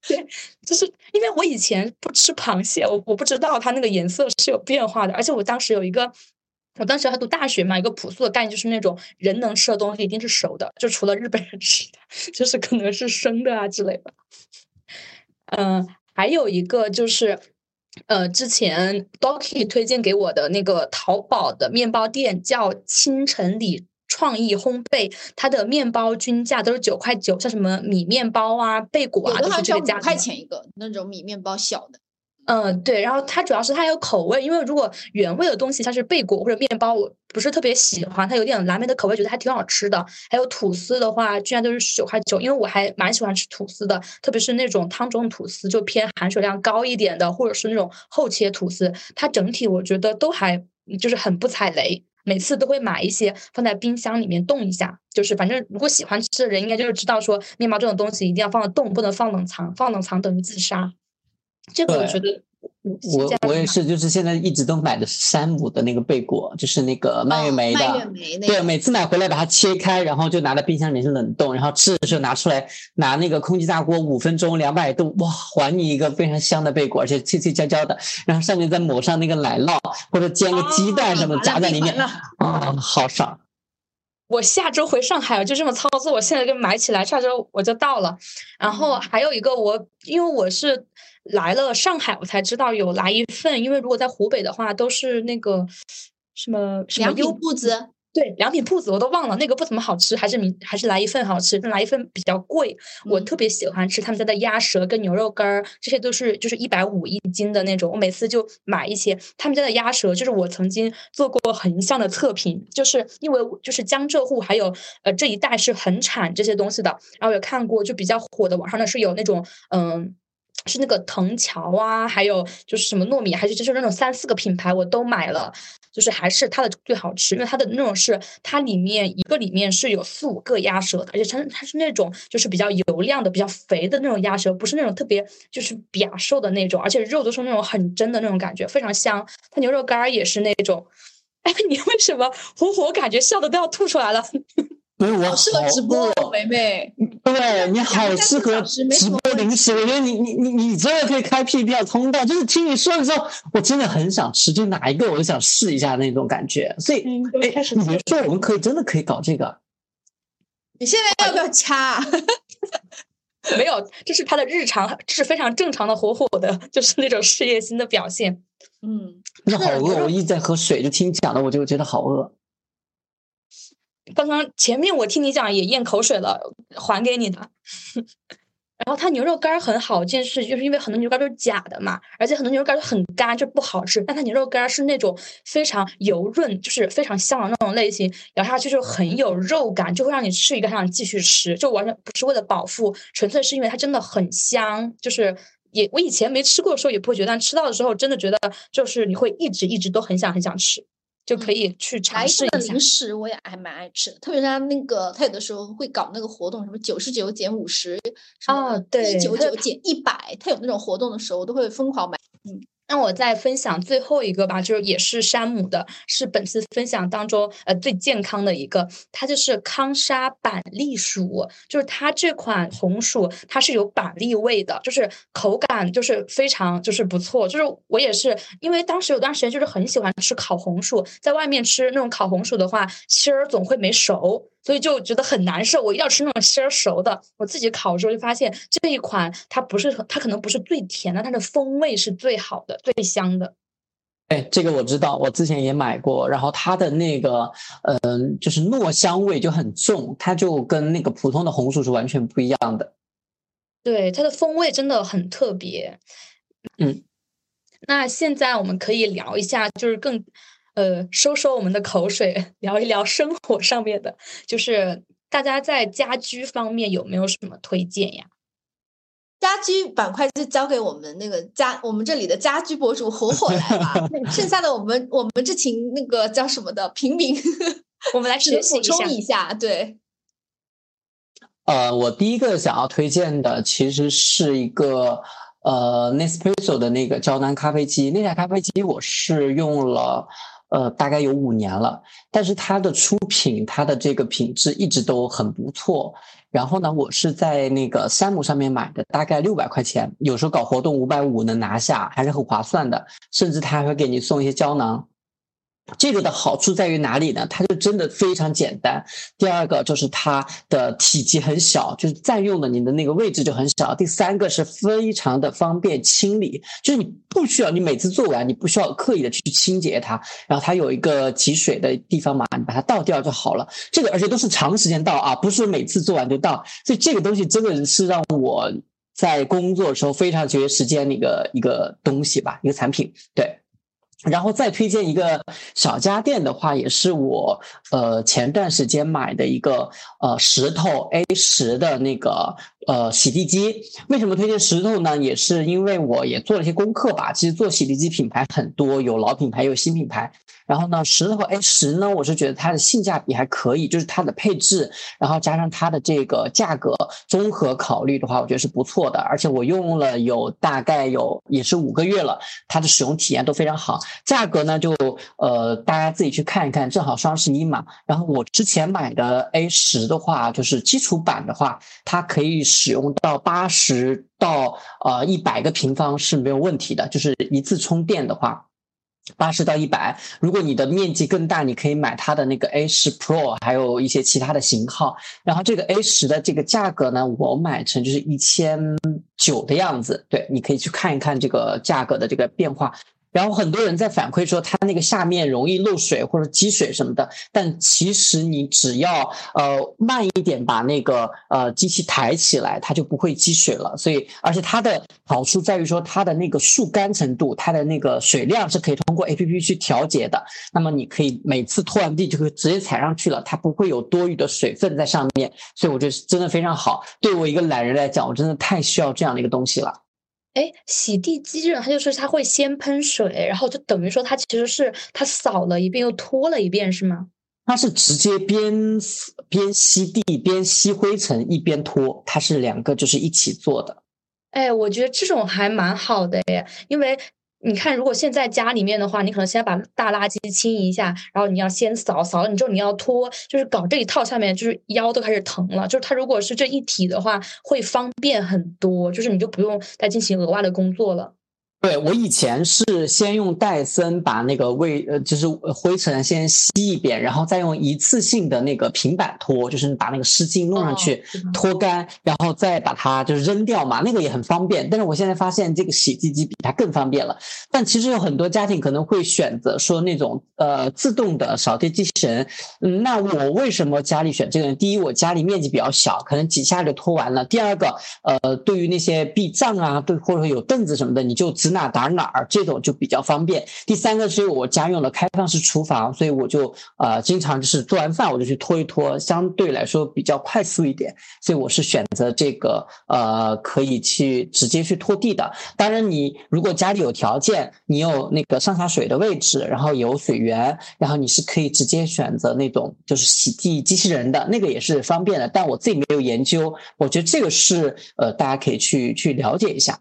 对，就是因为我以前不吃螃蟹，我我不知道它那个颜色是有变化的。而且我当时有一个，我当时还读大学嘛，一个朴素的概念就是那种人能吃的东西一定是熟的，就除了日本人吃的，就是可能是生的啊之类的。嗯，还有一个就是。呃，之前 Doki 推荐给我的那个淘宝的面包店叫清晨里创意烘焙，它的面包均价都是九块九，像什么米面包啊、贝果啊，都是这个价。五块钱一个那种米面包小的。嗯，对，然后它主要是它有口味，因为如果原味的东西它是贝果或者面包，我不是特别喜欢，它有点蓝莓的口味，觉得还挺好吃的。还有吐司的话，居然都是十九块九，因为我还蛮喜欢吃吐司的，特别是那种汤中吐司，就偏含水量高一点的，或者是那种厚切吐司，它整体我觉得都还就是很不踩雷，每次都会买一些放在冰箱里面冻一下，就是反正如果喜欢吃的人应该就是知道说面包这种东西一定要放冻，不能放冷藏，放冷藏等于自杀。这个我觉得，我我也是，就是现在一直都买的是山姆的那个贝果，就是那个蔓越莓的。蔓越莓那对，每次买回来把它切开，然后就拿到冰箱里面去冷冻，然后吃的时候拿出来，拿那个空气炸锅五分钟两百度，哇，还你一个非常香的贝果，而且脆脆焦焦的，然后上面再抹上那个奶酪或者煎个鸡蛋什么夹在里面，啊，好爽。我下周回上海，就这么操作。我现在就买起来，下周我就到了。然后还有一个，我因为我是来了上海，我才知道有来一份。因为如果在湖北的话，都是那个什么什么良品铺子。对，良品铺子我都忘了，那个不怎么好吃，还是明还是来一份好吃，但来一份比较贵。我特别喜欢吃他们家的鸭舌跟牛肉干儿，这些都是就是一百五一斤的那种。我每次就买一些他们家的鸭舌，就是我曾经做过横向的测评，就是因为就是江浙沪还有呃这一带是很产这些东西的。然后有看过就比较火的网上呢是有那种嗯。是那个藤桥啊，还有就是什么糯米，还是就是那种三四个品牌我都买了，就是还是它的最好吃，因为它的那种是它里面一个里面是有四五个鸭舌的，而且它它是那种就是比较油亮的、比较肥的那种鸭舌，不是那种特别就是瘪瘦的那种，而且肉都是那种很真的那种感觉，非常香。它牛肉干也是那种，哎，你为什么火火感觉笑的都要吐出来了？因为我好适合直播饿，梅梅。对你好适合直播零食，我觉得你你你你真的可以开 PPL 通道，就是听你说的时候，我真的很想吃，就哪一个我都想试一下那种感觉。所以，哎你别说，我们可以真的可以搞这个。你现在要不要掐？没有，这是他的日常，这是非常正常的火火的，就是那种事业心的表现。嗯，那好饿，我一直在喝水，就听你讲的，我就觉得好饿。刚刚前面我听你讲也咽口水了，还给你的。然后它牛肉干很好，一件事就是因为很多牛肉干都是假的嘛，而且很多牛肉干儿都很干，就不好吃。但它牛肉干是那种非常油润，就是非常香的那种类型，咬下去就很有肉感，就会让你吃一个还想继续吃，就完全不是为了饱腹，纯粹是因为它真的很香。就是也我以前没吃过的时候也不会觉得，但吃到的时候真的觉得就是你会一直一直都很想很想吃，就可以去尝试一下的零。食我也还蛮爱吃的，特别是他那个他有的时候会搞那个活动，什么九十九减五十，啊对一九九减一百，他有那种活动的时候，我都会疯狂买。那我再分享最后一个吧，就是也是山姆的，是本次分享当中呃最健康的一个，它就是康沙板栗薯，就是它这款红薯它是有板栗味的，就是口感就是非常就是不错，就是我也是因为当时有段时间就是很喜欢吃烤红薯，在外面吃那种烤红薯的话，芯儿总会没熟。所以就觉得很难受，我一定要吃那种芯儿熟的。我自己烤的时候就发现这一款它不是它可能不是最甜的，它的风味是最好的、最香的。哎，这个我知道，我之前也买过。然后它的那个，嗯、就是糯香味就很重，它就跟那个普通的红薯是完全不一样的。对，它的风味真的很特别。嗯，那现在我们可以聊一下，就是更呃收收我们的口水，聊一聊生活上面的，就是大家在家居方面有没有什么推荐呀？家居板块就交给我们那个家，我们这里的家居博主火火来吧。剩下的我们我们这群那个叫什么的平民，我们来学习一下充。一下。对，呃，我第一个想要推荐的其实是一个呃 Nespresso 的那个胶囊咖啡机。那台咖啡机我是用了呃大概有五年了，但是它的出品，它的这个品质一直都很不错。然后呢，我是在那个山姆上面买的，大概六百块钱，有时候搞活动五百五能拿下，还是很划算的。甚至他还会给你送一些胶囊。这个的好处在于哪里呢？它就真的非常简单。第二个就是它的体积很小，就是占用的你的那个位置就很小。第三个是非常的方便清理，就是你不需要你每次做完，你不需要刻意的去清洁它，然后它有一个集水的地方嘛，你把它倒掉就好了。这个而且都是长时间倒啊，不是每次做完就倒。所以这个东西真的是让我在工作的时候非常节约时间的一个一个东西吧，一个产品。对。然后再推荐一个小家电的话，也是我呃前段时间买的一个呃石头 A 十的那个呃洗地机。为什么推荐石头呢？也是因为我也做了一些功课吧。其实做洗地机品牌很多，有老品牌，有新品牌。然后呢，石头 A 十呢，我是觉得它的性价比还可以，就是它的配置，然后加上它的这个价格，综合考虑的话，我觉得是不错的。而且我用了有大概有也是五个月了，它的使用体验都非常好。价格呢，就呃大家自己去看一看，正好双十一嘛。然后我之前买的 A 十的话，就是基础版的话，它可以使用到八十到呃一百个平方是没有问题的，就是一次充电的话。八十到一百，如果你的面积更大，你可以买它的那个 A 十 Pro，还有一些其他的型号。然后这个 A 十的这个价格呢，我买成就是一千九的样子。对，你可以去看一看这个价格的这个变化。然后很多人在反馈说它那个下面容易漏水或者积水什么的，但其实你只要呃慢一点把那个呃机器抬起来，它就不会积水了。所以而且它的好处在于说它的那个速干程度，它的那个水量是可以通过 A P P 去调节的。那么你可以每次拖完地就可以直接踩上去了，它不会有多余的水分在上面。所以我觉得真的非常好。对我一个懒人来讲，我真的太需要这样的一个东西了。哎，洗地机这种它就是它会先喷水，然后就等于说它其实是它扫了一遍又拖了一遍，是吗？它是直接边边吸地边吸灰尘一边拖，它是两个就是一起做的。哎，我觉得这种还蛮好的耶，因为。你看，如果现在家里面的话，你可能先把大垃圾清一下，然后你要先扫扫了，你之后你要拖，就是搞这一套，下面就是腰都开始疼了。就是它如果是这一体的话，会方便很多，就是你就不用再进行额外的工作了。对我以前是先用戴森把那个味呃就是灰尘先吸一遍，然后再用一次性的那个平板拖，就是把那个湿巾弄上去拖干，然后再把它就是扔掉嘛，那个也很方便。但是我现在发现这个洗地机比它更方便了。但其实有很多家庭可能会选择说那种呃自动的扫地机器人。嗯，那我为什么家里选这个呢？第一，我家里面积比较小，可能几下就拖完了。第二个，呃，对于那些避障啊，对或者有凳子什么的，你就只。哪打哪儿，这种就比较方便。第三个是我家用的开放式厨房，所以我就呃经常就是做完饭我就去拖一拖，相对来说比较快速一点。所以我是选择这个呃可以去直接去拖地的。当然，你如果家里有条件，你有那个上下水的位置，然后有水源，然后你是可以直接选择那种就是洗地机器人的那个也是方便的。但我自己没有研究，我觉得这个是呃大家可以去去了解一下。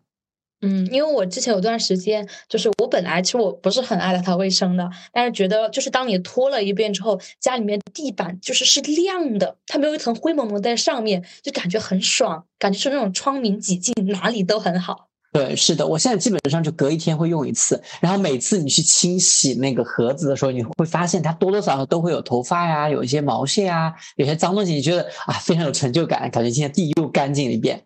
嗯，因为我之前有段时间，就是我本来其实我不是很爱打扫卫生的，但是觉得就是当你拖了一遍之后，家里面地板就是是亮的，它没有一层灰蒙蒙在上面，就感觉很爽，感觉是那种窗明几净，哪里都很好。对，是的，我现在基本上就隔一天会用一次，然后每次你去清洗那个盒子的时候，你会发现它多多少少都会有头发呀，有一些毛屑啊，有些脏东西，你觉得啊非常有成就感，感觉今天地又干净了一遍。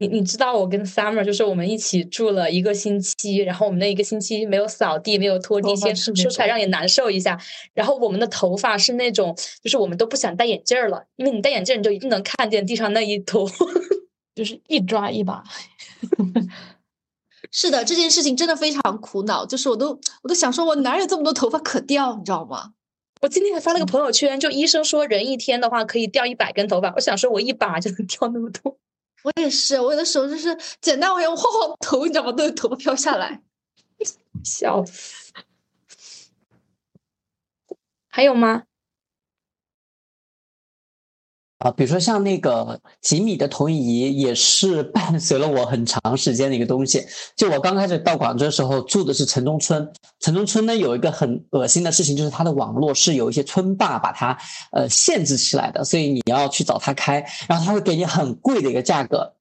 你你知道我跟 Summer 就是我们一起住了一个星期，然后我们那一个星期没有扫地，没有拖地，先说出来让你难受一下。然后我们的头发是那种，就是我们都不想戴眼镜了，因为你戴眼镜你就一定能看见地上那一坨，就是一抓一把。是的，这件事情真的非常苦恼，就是我都我都想说，我哪有这么多头发可掉，你知道吗？我今天还发了个朋友圈，就医生说人一天的话可以掉一百根头发，我想说我一把就能掉那么多。我也是，我的时候就是简单，我要晃晃头，你知道吗？都有头发飘下来，笑死。还有吗？啊，比如说像那个几米的投影仪，也是伴随了我很长时间的一个东西。就我刚开始到广州的时候，住的是城中村。城中村呢有一个很恶心的事情，就是它的网络是有一些村霸把它呃限制起来的，所以你要去找他开，然后他会给你很贵的一个价格。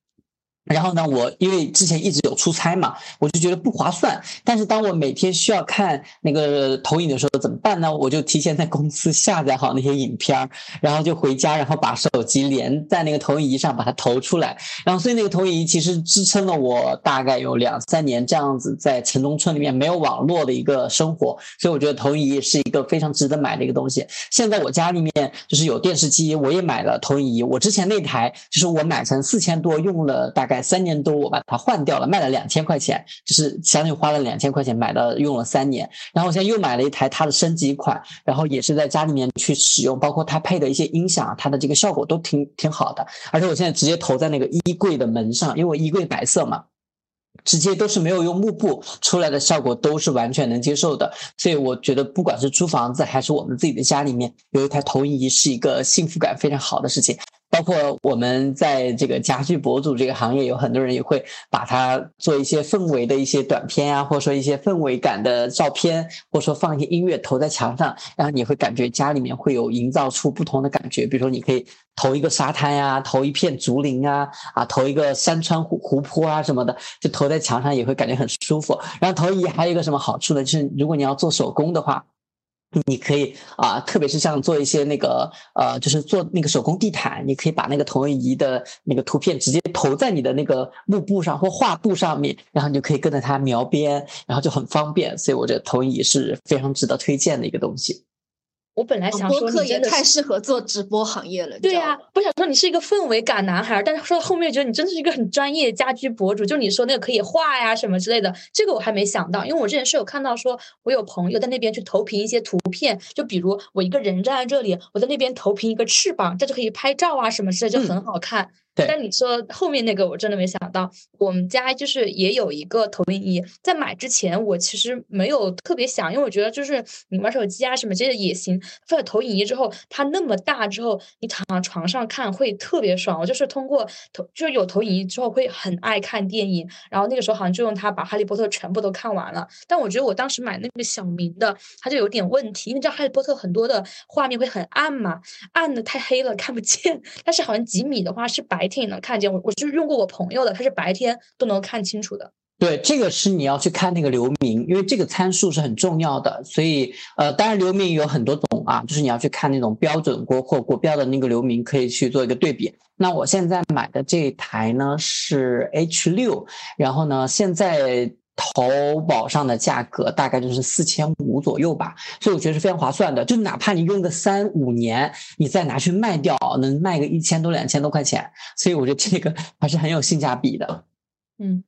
然后呢，我因为之前一直有出差嘛，我就觉得不划算。但是当我每天需要看那个投影的时候，怎么办呢？我就提前在公司下载好那些影片儿然后就回家，然后把手机连在那个投影仪上，把它投出来。然后所以那个投影仪其实支撑了我大概有两三年这样子在城中村里面没有网络的一个生活。所以我觉得投影仪是一个非常值得买的一个东西。现在我家里面就是有电视机，我也买了投影仪。我之前那台就是我买成四千多，用了大概。三年多，我把它换掉了，卖了两千块钱，就是相当于花了两千块钱买的，用了三年。然后我现在又买了一台它的升级款，然后也是在家里面去使用，包括它配的一些音响，它的这个效果都挺挺好的。而且我现在直接投在那个衣柜的门上，因为我衣柜白色嘛，直接都是没有用幕布出来的效果都是完全能接受的。所以我觉得，不管是租房子还是我们自己的家里面，有一台投影仪是一个幸福感非常好的事情。包括我们在这个家居博主这个行业，有很多人也会把它做一些氛围的一些短片啊，或者说一些氛围感的照片，或者说放一些音乐投在墙上，然后你会感觉家里面会有营造出不同的感觉。比如说，你可以投一个沙滩呀，投一片竹林啊，啊，投一个山川湖湖泊啊什么的，就投在墙上也会感觉很舒服。然后投影仪还有一个什么好处呢？就是如果你要做手工的话。你可以啊，特别是像做一些那个呃，就是做那个手工地毯，你可以把那个投影仪的那个图片直接投在你的那个幕布上或画布上面，然后你就可以跟着它描边，然后就很方便。所以我觉得投影仪是非常值得推荐的一个东西。我本来想说，你也太适合做直播行业了。对呀，我想说你是一个氛围感男孩，但是说到后面觉得你真的是一个很专业家居博主。就你说那个可以画呀什么之类的，这个我还没想到，因为我之前是有看到说，我有朋友在那边去投屏一些图片，就比如我一个人站在这里，我在那边投屏一个翅膀，这就可以拍照啊什么之类，就很好看。对但你说后面那个，我真的没想到，我们家就是也有一个投影仪，在买之前我其实没有特别想，因为我觉得就是你玩手机啊什么这些也行。放了投影仪之后，它那么大之后，你躺床上看会特别爽。我就是通过投，就是有投影仪之后会很爱看电影，然后那个时候好像就用它把《哈利波特》全部都看完了。但我觉得我当时买那个小明的，它就有点问题，因为知道《哈利波特》很多的画面会很暗嘛，暗的太黑了看不见。但是好像几米的话是白天也能看见，我我就用过我朋友的，他是白天都能看清楚的。对，这个是你要去看那个流明，因为这个参数是很重要的。所以，呃，当然流明有很多种啊，就是你要去看那种标准国或国标的那个流明，可以去做一个对比。那我现在买的这一台呢是 H 六，然后呢，现在淘宝上的价格大概就是四千五左右吧，所以我觉得是非常划算的。就哪怕你用个三五年，你再拿去卖掉，能卖个一千多、两千多块钱，所以我觉得这个还是很有性价比的。嗯。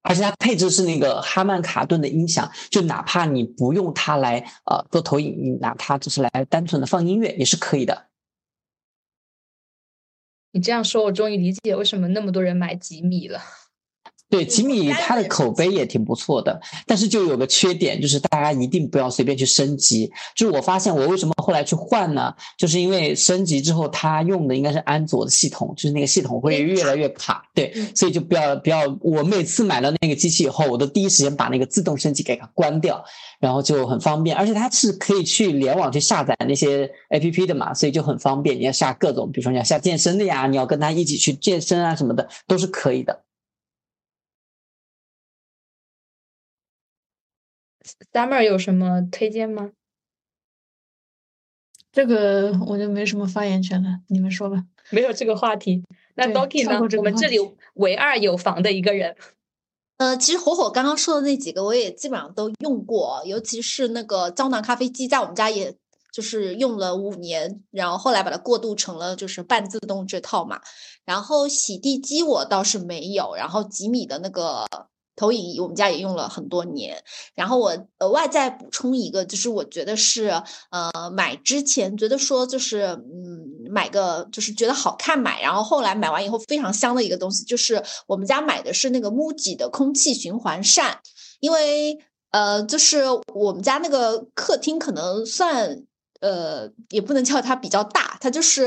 而且它配置是那个哈曼卡顿的音响，就哪怕你不用它来呃做投影，你拿它就是来单纯的放音乐也是可以的。你这样说，我终于理解为什么那么多人买吉米了。对吉米，它的口碑也挺不错的，但是就有个缺点，就是大家一定不要随便去升级。就是我发现我为什么后来去换呢？就是因为升级之后，它用的应该是安卓的系统，就是那个系统会越来越卡。对，所以就不要不要。我每次买了那个机器以后，我都第一时间把那个自动升级给它关掉，然后就很方便。而且它是可以去联网去下载那些 APP 的嘛，所以就很方便。你要下各种，比如说你要下健身的呀，你要跟它一起去健身啊什么的，都是可以的。Summer 有什么推荐吗？这个我就没什么发言权了，你们说吧。没有这个话题。那 Doki 呢？我们这里唯二有房的一个人。呃，其实火火刚刚说的那几个，我也基本上都用过，尤其是那个胶囊咖啡机，在我们家也就是用了五年，然后后来把它过渡成了就是半自动这套嘛。然后洗地机我倒是没有，然后几米的那个。投影仪我们家也用了很多年，然后我额外再补充一个，就是我觉得是呃买之前觉得说就是嗯买个就是觉得好看买，然后后来买完以后非常香的一个东西，就是我们家买的是那个 MUJI 的空气循环扇，因为呃就是我们家那个客厅可能算。呃，也不能叫它比较大，它就是，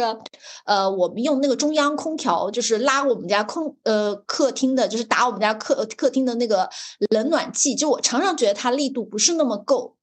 呃，我们用那个中央空调，就是拉我们家空呃客厅的，就是打我们家客客厅的那个冷暖气，就我常常觉得它力度不是那么够。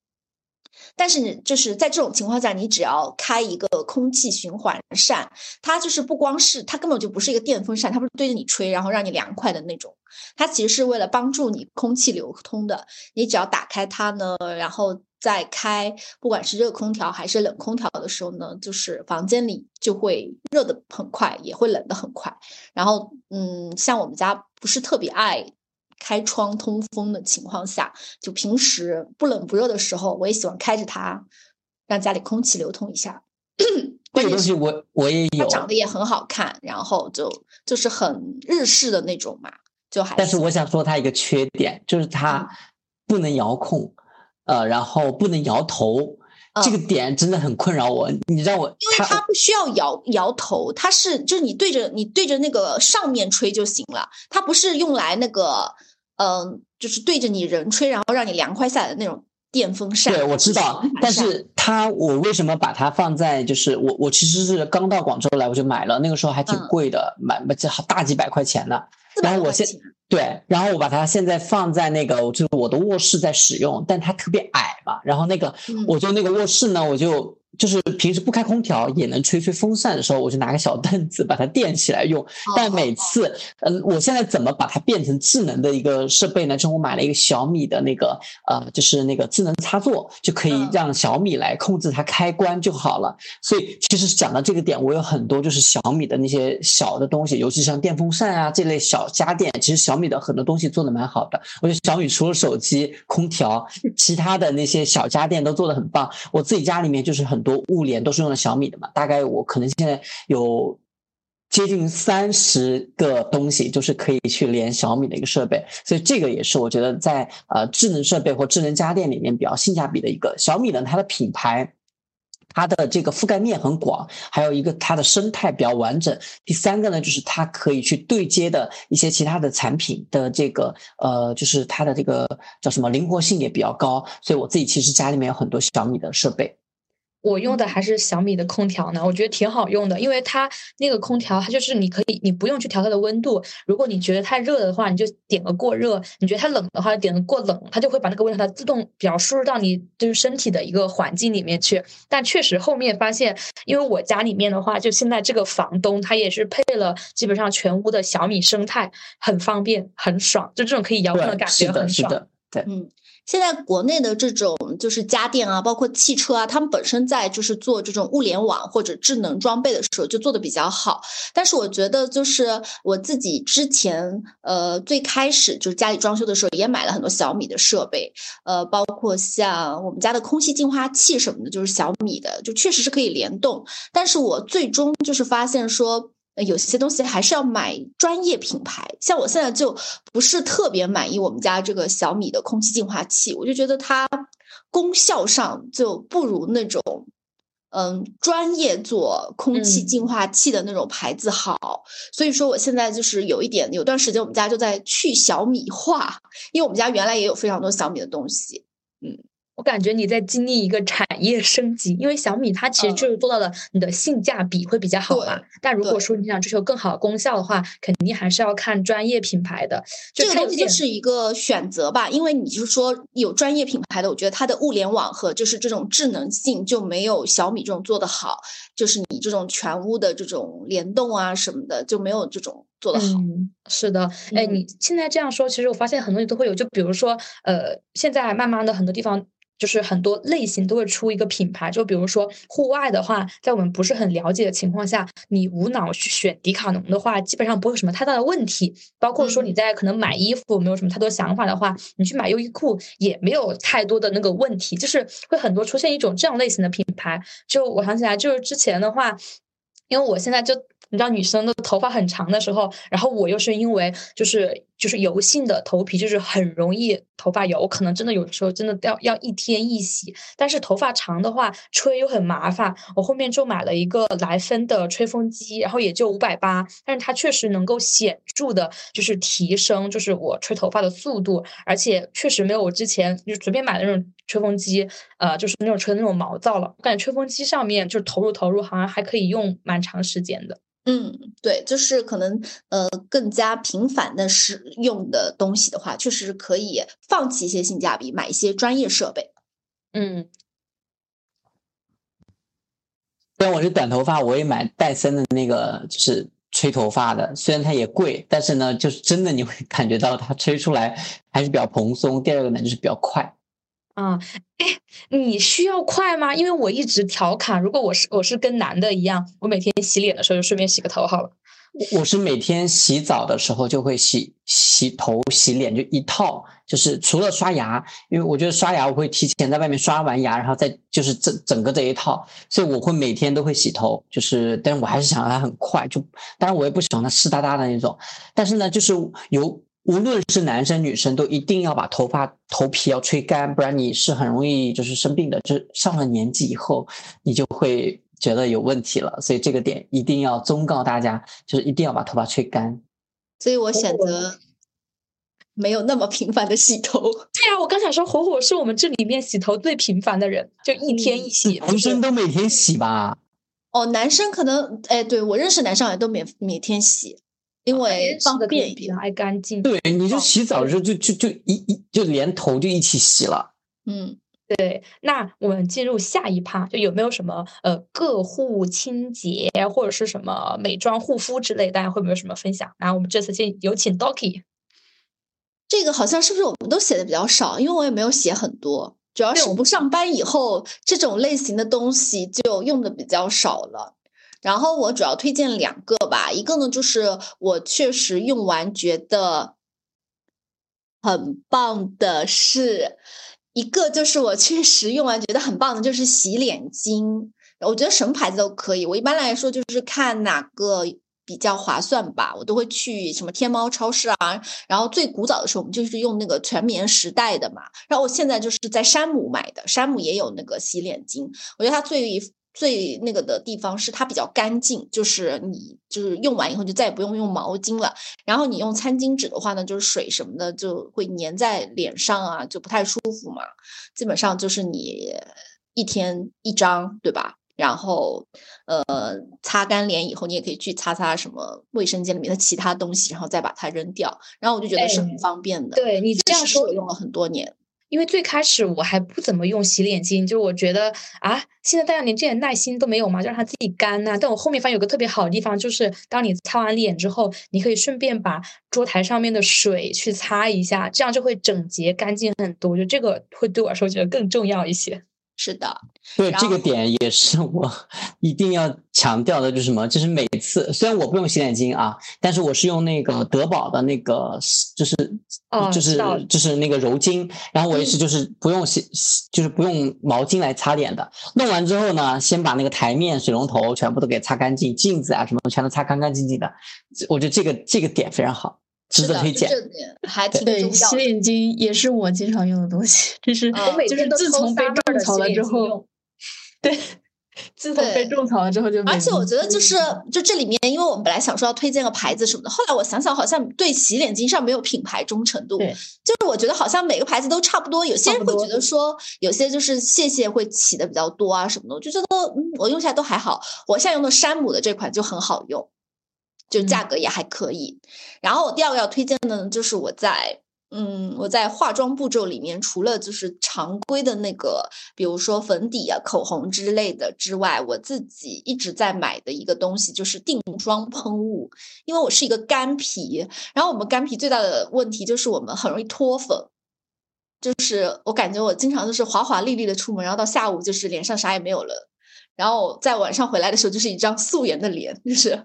但是你就是在这种情况下，你只要开一个空气循环扇，它就是不光是它根本就不是一个电风扇，它不是对着你吹，然后让你凉快的那种，它其实是为了帮助你空气流通的。你只要打开它呢，然后。在开不管是热空调还是冷空调的时候呢，就是房间里就会热的很快，也会冷的很快。然后，嗯，像我们家不是特别爱开窗通风的情况下，就平时不冷不热的时候，我也喜欢开着它，让家里空气流通一下。这个东西我我也有，它长得也很好看，然后就就是很日式的那种嘛，就还。但是我想说它一个缺点，就是它不能遥控。呃，然后不能摇头，这个点真的很困扰我。你让我，因为它不需要摇摇头，它是就是你对着你对着那个上面吹就行了，它不是用来那个，嗯，就是对着你人吹，然后让你凉快下来的那种电风扇。对，我知道，但是它我为什么把它放在就是我我其实是刚到广州来我就买了，那个时候还挺贵的，买买这好大几百块钱呢。然后我现对，然后我把它现在放在那个，就是我的卧室在使用，但它特别矮嘛，然后那个我就那个卧室呢，我就。就是平时不开空调也能吹吹风扇的时候，我就拿个小凳子把它垫起来用。但每次，嗯，我现在怎么把它变成智能的一个设备呢？就是我买了一个小米的那个，呃，就是那个智能插座，就可以让小米来控制它开关就好了。所以，其实讲到这个点，我有很多就是小米的那些小的东西，尤其像电风扇啊这类小家电，其实小米的很多东西做的蛮好的。我觉得小米除了手机、空调，其他的那些小家电都做的很棒。我自己家里面就是很。很多物联都是用的小米的嘛，大概我可能现在有接近三十个东西，就是可以去连小米的一个设备，所以这个也是我觉得在呃智能设备或智能家电里面比较性价比的一个。小米呢，它的品牌。它的这个覆盖面很广，还有一个它的生态比较完整。第三个呢，就是它可以去对接的一些其他的产品的这个呃，就是它的这个叫什么灵活性也比较高。所以我自己其实家里面有很多小米的设备。我用的还是小米的空调呢，我觉得挺好用的，因为它那个空调，它就是你可以，你不用去调它的温度。如果你觉得太热的话，你就点个过热；你觉得它冷的话，点个过冷，它就会把那个温度它自动比较输入到你就是身体的一个环境里面去。但确实后面发现，因为我家里面的话，就现在这个房东他也是配了基本上全屋的小米生态，很方便，很爽，就这种可以遥控的感觉很爽。对，嗯。现在国内的这种就是家电啊，包括汽车啊，他们本身在就是做这种物联网或者智能装备的时候就做的比较好。但是我觉得就是我自己之前呃最开始就是家里装修的时候也买了很多小米的设备，呃，包括像我们家的空气净化器什么的，就是小米的，就确实是可以联动。但是我最终就是发现说。有些东西还是要买专业品牌，像我现在就不是特别满意我们家这个小米的空气净化器，我就觉得它功效上就不如那种嗯专业做空气净化器的那种牌子好，所以说我现在就是有一点，有段时间我们家就在去小米化，因为我们家原来也有非常多小米的东西，嗯。我感觉你在经历一个产业升级，因为小米它其实就是做到了你的性价比会比较好嘛。但如果说你想追求更好的功效的话，肯定还是要看专业品牌的。这个东西就是一个选择吧，因为你就是说有专业品牌的，我觉得它的物联网和就是这种智能性就没有小米这种做的好。就是你这种全屋的这种联动啊什么的，就没有这种做的好。是的，哎，你现在这样说，其实我发现很多人都会有，就比如说，呃，现在慢慢的很多地方。就是很多类型都会出一个品牌，就比如说户外的话，在我们不是很了解的情况下，你无脑去选迪卡侬的话，基本上不会有什么太大的问题。包括说你在可能买衣服没有什么太多想法的话，你去买优衣库也没有太多的那个问题，就是会很多出现一种这样类型的品牌。就我想起来，就是之前的话，因为我现在就。你知道女生的头发很长的时候，然后我又是因为就是就是油性的头皮，就是很容易头发油，可能真的有时候真的要要一天一洗。但是头发长的话，吹又很麻烦。我后面就买了一个莱芬的吹风机，然后也就五百八，但是它确实能够显著的，就是提升就是我吹头发的速度，而且确实没有我之前就随便买的那种吹风机，呃，就是那种吹的那种毛躁了。我感觉吹风机上面就是投入投入，好像还可以用蛮长时间的。嗯，对，就是可能呃更加频繁的使用的东西的话，确实可以放弃一些性价比，买一些专业设备。嗯，虽然我是短头发，我也买戴森的那个，就是吹头发的。虽然它也贵，但是呢，就是真的你会感觉到它吹出来还是比较蓬松。第二个呢，就是比较快。啊，哎，你需要快吗？因为我一直调侃，如果我是我是跟男的一样，我每天洗脸的时候就顺便洗个头好了。我是每天洗澡的时候就会洗洗头、洗脸，就一套，就是除了刷牙，因为我觉得刷牙我会提前在外面刷完牙，然后再就是整整个这一套，所以我会每天都会洗头，就是但是我还是想让它很快，就当然我也不喜欢它湿哒哒的那种，但是呢，就是有。无论是男生女生，都一定要把头发头皮要吹干，不然你是很容易就是生病的。就是上了年纪以后，你就会觉得有问题了。所以这个点一定要忠告大家，就是一定要把头发吹干。所以我选择没有那么频繁的洗头。对啊，我刚想说，火火是我们这里面洗头最频繁的人，就一天一洗。男生都每天洗吧？哦，男生可能哎，对我认识男生好像都每每天洗。因为方便比较爱干净，对，你就洗澡的时候就就就一一就连头就一起洗了。嗯，对。那我们进入下一趴，就有没有什么呃个护清洁或者是什么美妆护肤之类，大家会不会有什么分享？然后我们这次先有请 Doki。这个好像是不是我们都写的比较少？因为我也没有写很多，主要是我不上班以后，这种类型的东西就用的比较少了。然后我主要推荐两个吧，一个呢就是我确实用完觉得很棒的，是一个就是我确实用完觉得很棒的，就是洗脸巾。我觉得什么牌子都可以，我一般来说就是看哪个比较划算吧，我都会去什么天猫超市啊。然后最古早的时候，我们就是用那个全棉时代的嘛。然后我现在就是在山姆买的，山姆也有那个洗脸巾，我觉得它最。最那个的地方是它比较干净，就是你就是用完以后就再也不用用毛巾了。然后你用餐巾纸的话呢，就是水什么的就会粘在脸上啊，就不太舒服嘛。基本上就是你一天一张，对吧？然后呃，擦干脸以后，你也可以去擦擦什么卫生间里面的其他东西，然后再把它扔掉。然后我就觉得是很方便的。对你这样说，我用了很多年。因为最开始我还不怎么用洗脸巾，就是我觉得啊，现在大家连这点耐心都没有嘛，就让它自己干呐。但我后面发现有个特别好的地方，就是当你擦完脸之后，你可以顺便把桌台上面的水去擦一下，这样就会整洁干净很多。就这个会对我来说觉得更重要一些。是的，对这个点也是我 一定要强调的，就是什么？就是每次虽然我不用洗脸巾啊，但是我是用那个德宝的那个，就是就是就是那个柔巾，然后我也是就是不用洗，就是不用毛巾来擦脸的。弄完之后呢，先把那个台面、水龙头全部都给擦干净，镜子啊什么全都擦干干净净的。我觉得这个这个点非常好。值得推荐，还挺对。洗脸巾也是我经常用的东西，就是就是 自从被种草了之后，对，自从被种草了之后就。而且我觉得就是就这里面，因为我们本来想说要推荐个牌子什么的，后来我想想好像对洗脸巾上没有品牌忠诚度，就是我觉得好像每个牌子都差不多。有些人会觉得说有些就是谢谢会起的比较多啊什么的，我就觉得我用起来都还好。我现在用的山姆的这款就很好用。就价格也还可以，然后我第二个要推荐的呢，就是我在嗯我在化妆步骤里面，除了就是常规的那个，比如说粉底啊、口红之类的之外，我自己一直在买的一个东西就是定妆喷雾，因为我是一个干皮，然后我们干皮最大的问题就是我们很容易脱粉，就是我感觉我经常就是华华丽丽的出门，然后到下午就是脸上啥也没有了。然后在晚上回来的时候，就是一张素颜的脸，就是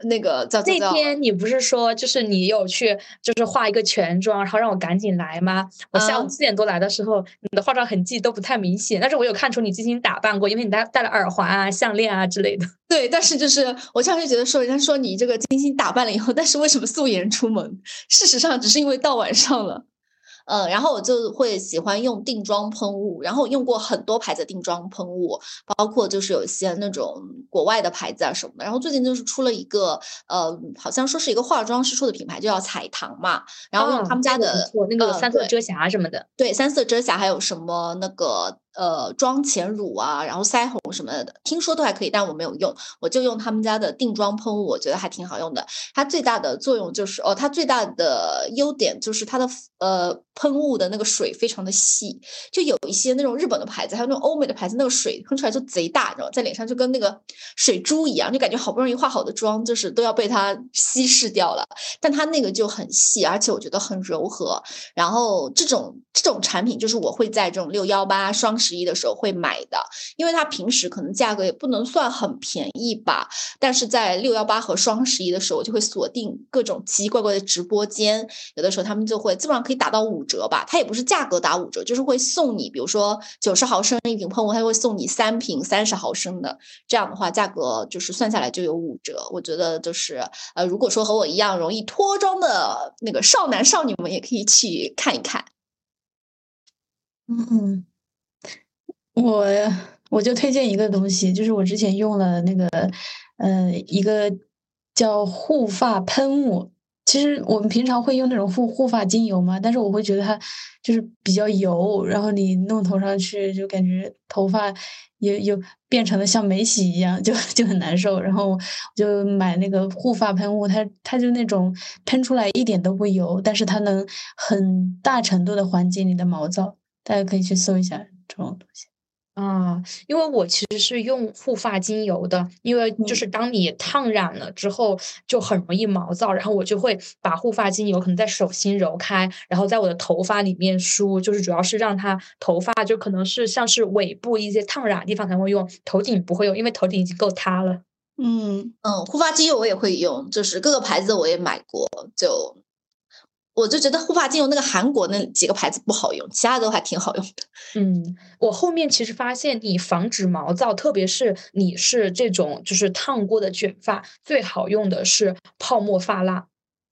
那个叫那天你不是说就是你有去就是化一个全妆，然后让我赶紧来吗？我下午四点多来的时候，你的化妆痕迹都不太明显，但是我有看出你精心打扮过，因为你戴戴了耳环啊、项链啊之类的。对，但是就是我常常觉得说，人家说你这个精心打扮了以后，但是为什么素颜出门？事实上，只是因为到晚上了。嗯，然后我就会喜欢用定妆喷雾，然后用过很多牌子定妆喷雾，包括就是有一些那种国外的牌子啊什么的。然后最近就是出了一个，呃，好像说是一个化妆师出的品牌，就叫彩棠嘛。然后用他们家的那个三色遮瑕什么的。对，三色遮瑕还有什么那个。呃，妆前乳啊，然后腮红什么的，听说都还可以，但我没有用，我就用他们家的定妆喷雾，我觉得还挺好用的。它最大的作用就是，哦，它最大的优点就是它的呃喷雾的那个水非常的细，就有一些那种日本的牌子，还有那种欧美的牌子，那个水喷出来就贼大，你知道，在脸上就跟那个水珠一样，就感觉好不容易化好的妆，就是都要被它稀释掉了。但它那个就很细，而且我觉得很柔和。然后这种这种产品，就是我会在这种六幺八双。十一的时候会买的，因为它平时可能价格也不能算很便宜吧，但是在六幺八和双十一的时候，就会锁定各种奇奇怪怪的直播间，有的时候他们就会基本上可以打到五折吧，它也不是价格打五折，就是会送你，比如说九十毫升一瓶喷雾，它会送你三瓶三十毫升的，这样的话价格就是算下来就有五折。我觉得就是呃，如果说和我一样容易脱妆的那个少男少女们，也可以去看一看。嗯。我我就推荐一个东西，就是我之前用了那个，呃，一个叫护发喷雾。其实我们平常会用那种护护发精油嘛，但是我会觉得它就是比较油，然后你弄头上去就感觉头发也有变成了像没洗一样，就就很难受。然后我就买那个护发喷雾，它它就那种喷出来一点都不油，但是它能很大程度的缓解你的毛躁。大家可以去搜一下这种东西。啊，因为我其实是用护发精油的，因为就是当你烫染了之后就很容易毛躁，然后我就会把护发精油可能在手心揉开，然后在我的头发里面梳，就是主要是让它头发就可能是像是尾部一些烫染地方才会用，头顶不会用，因为头顶已经够塌了。嗯嗯，护发精油我也会用，就是各个牌子我也买过，就。我就觉得护发精油那个韩国那几个牌子不好用，其他都还挺好用的。嗯，我后面其实发现，你防止毛躁，特别是你是这种就是烫过的卷发，最好用的是泡沫发蜡。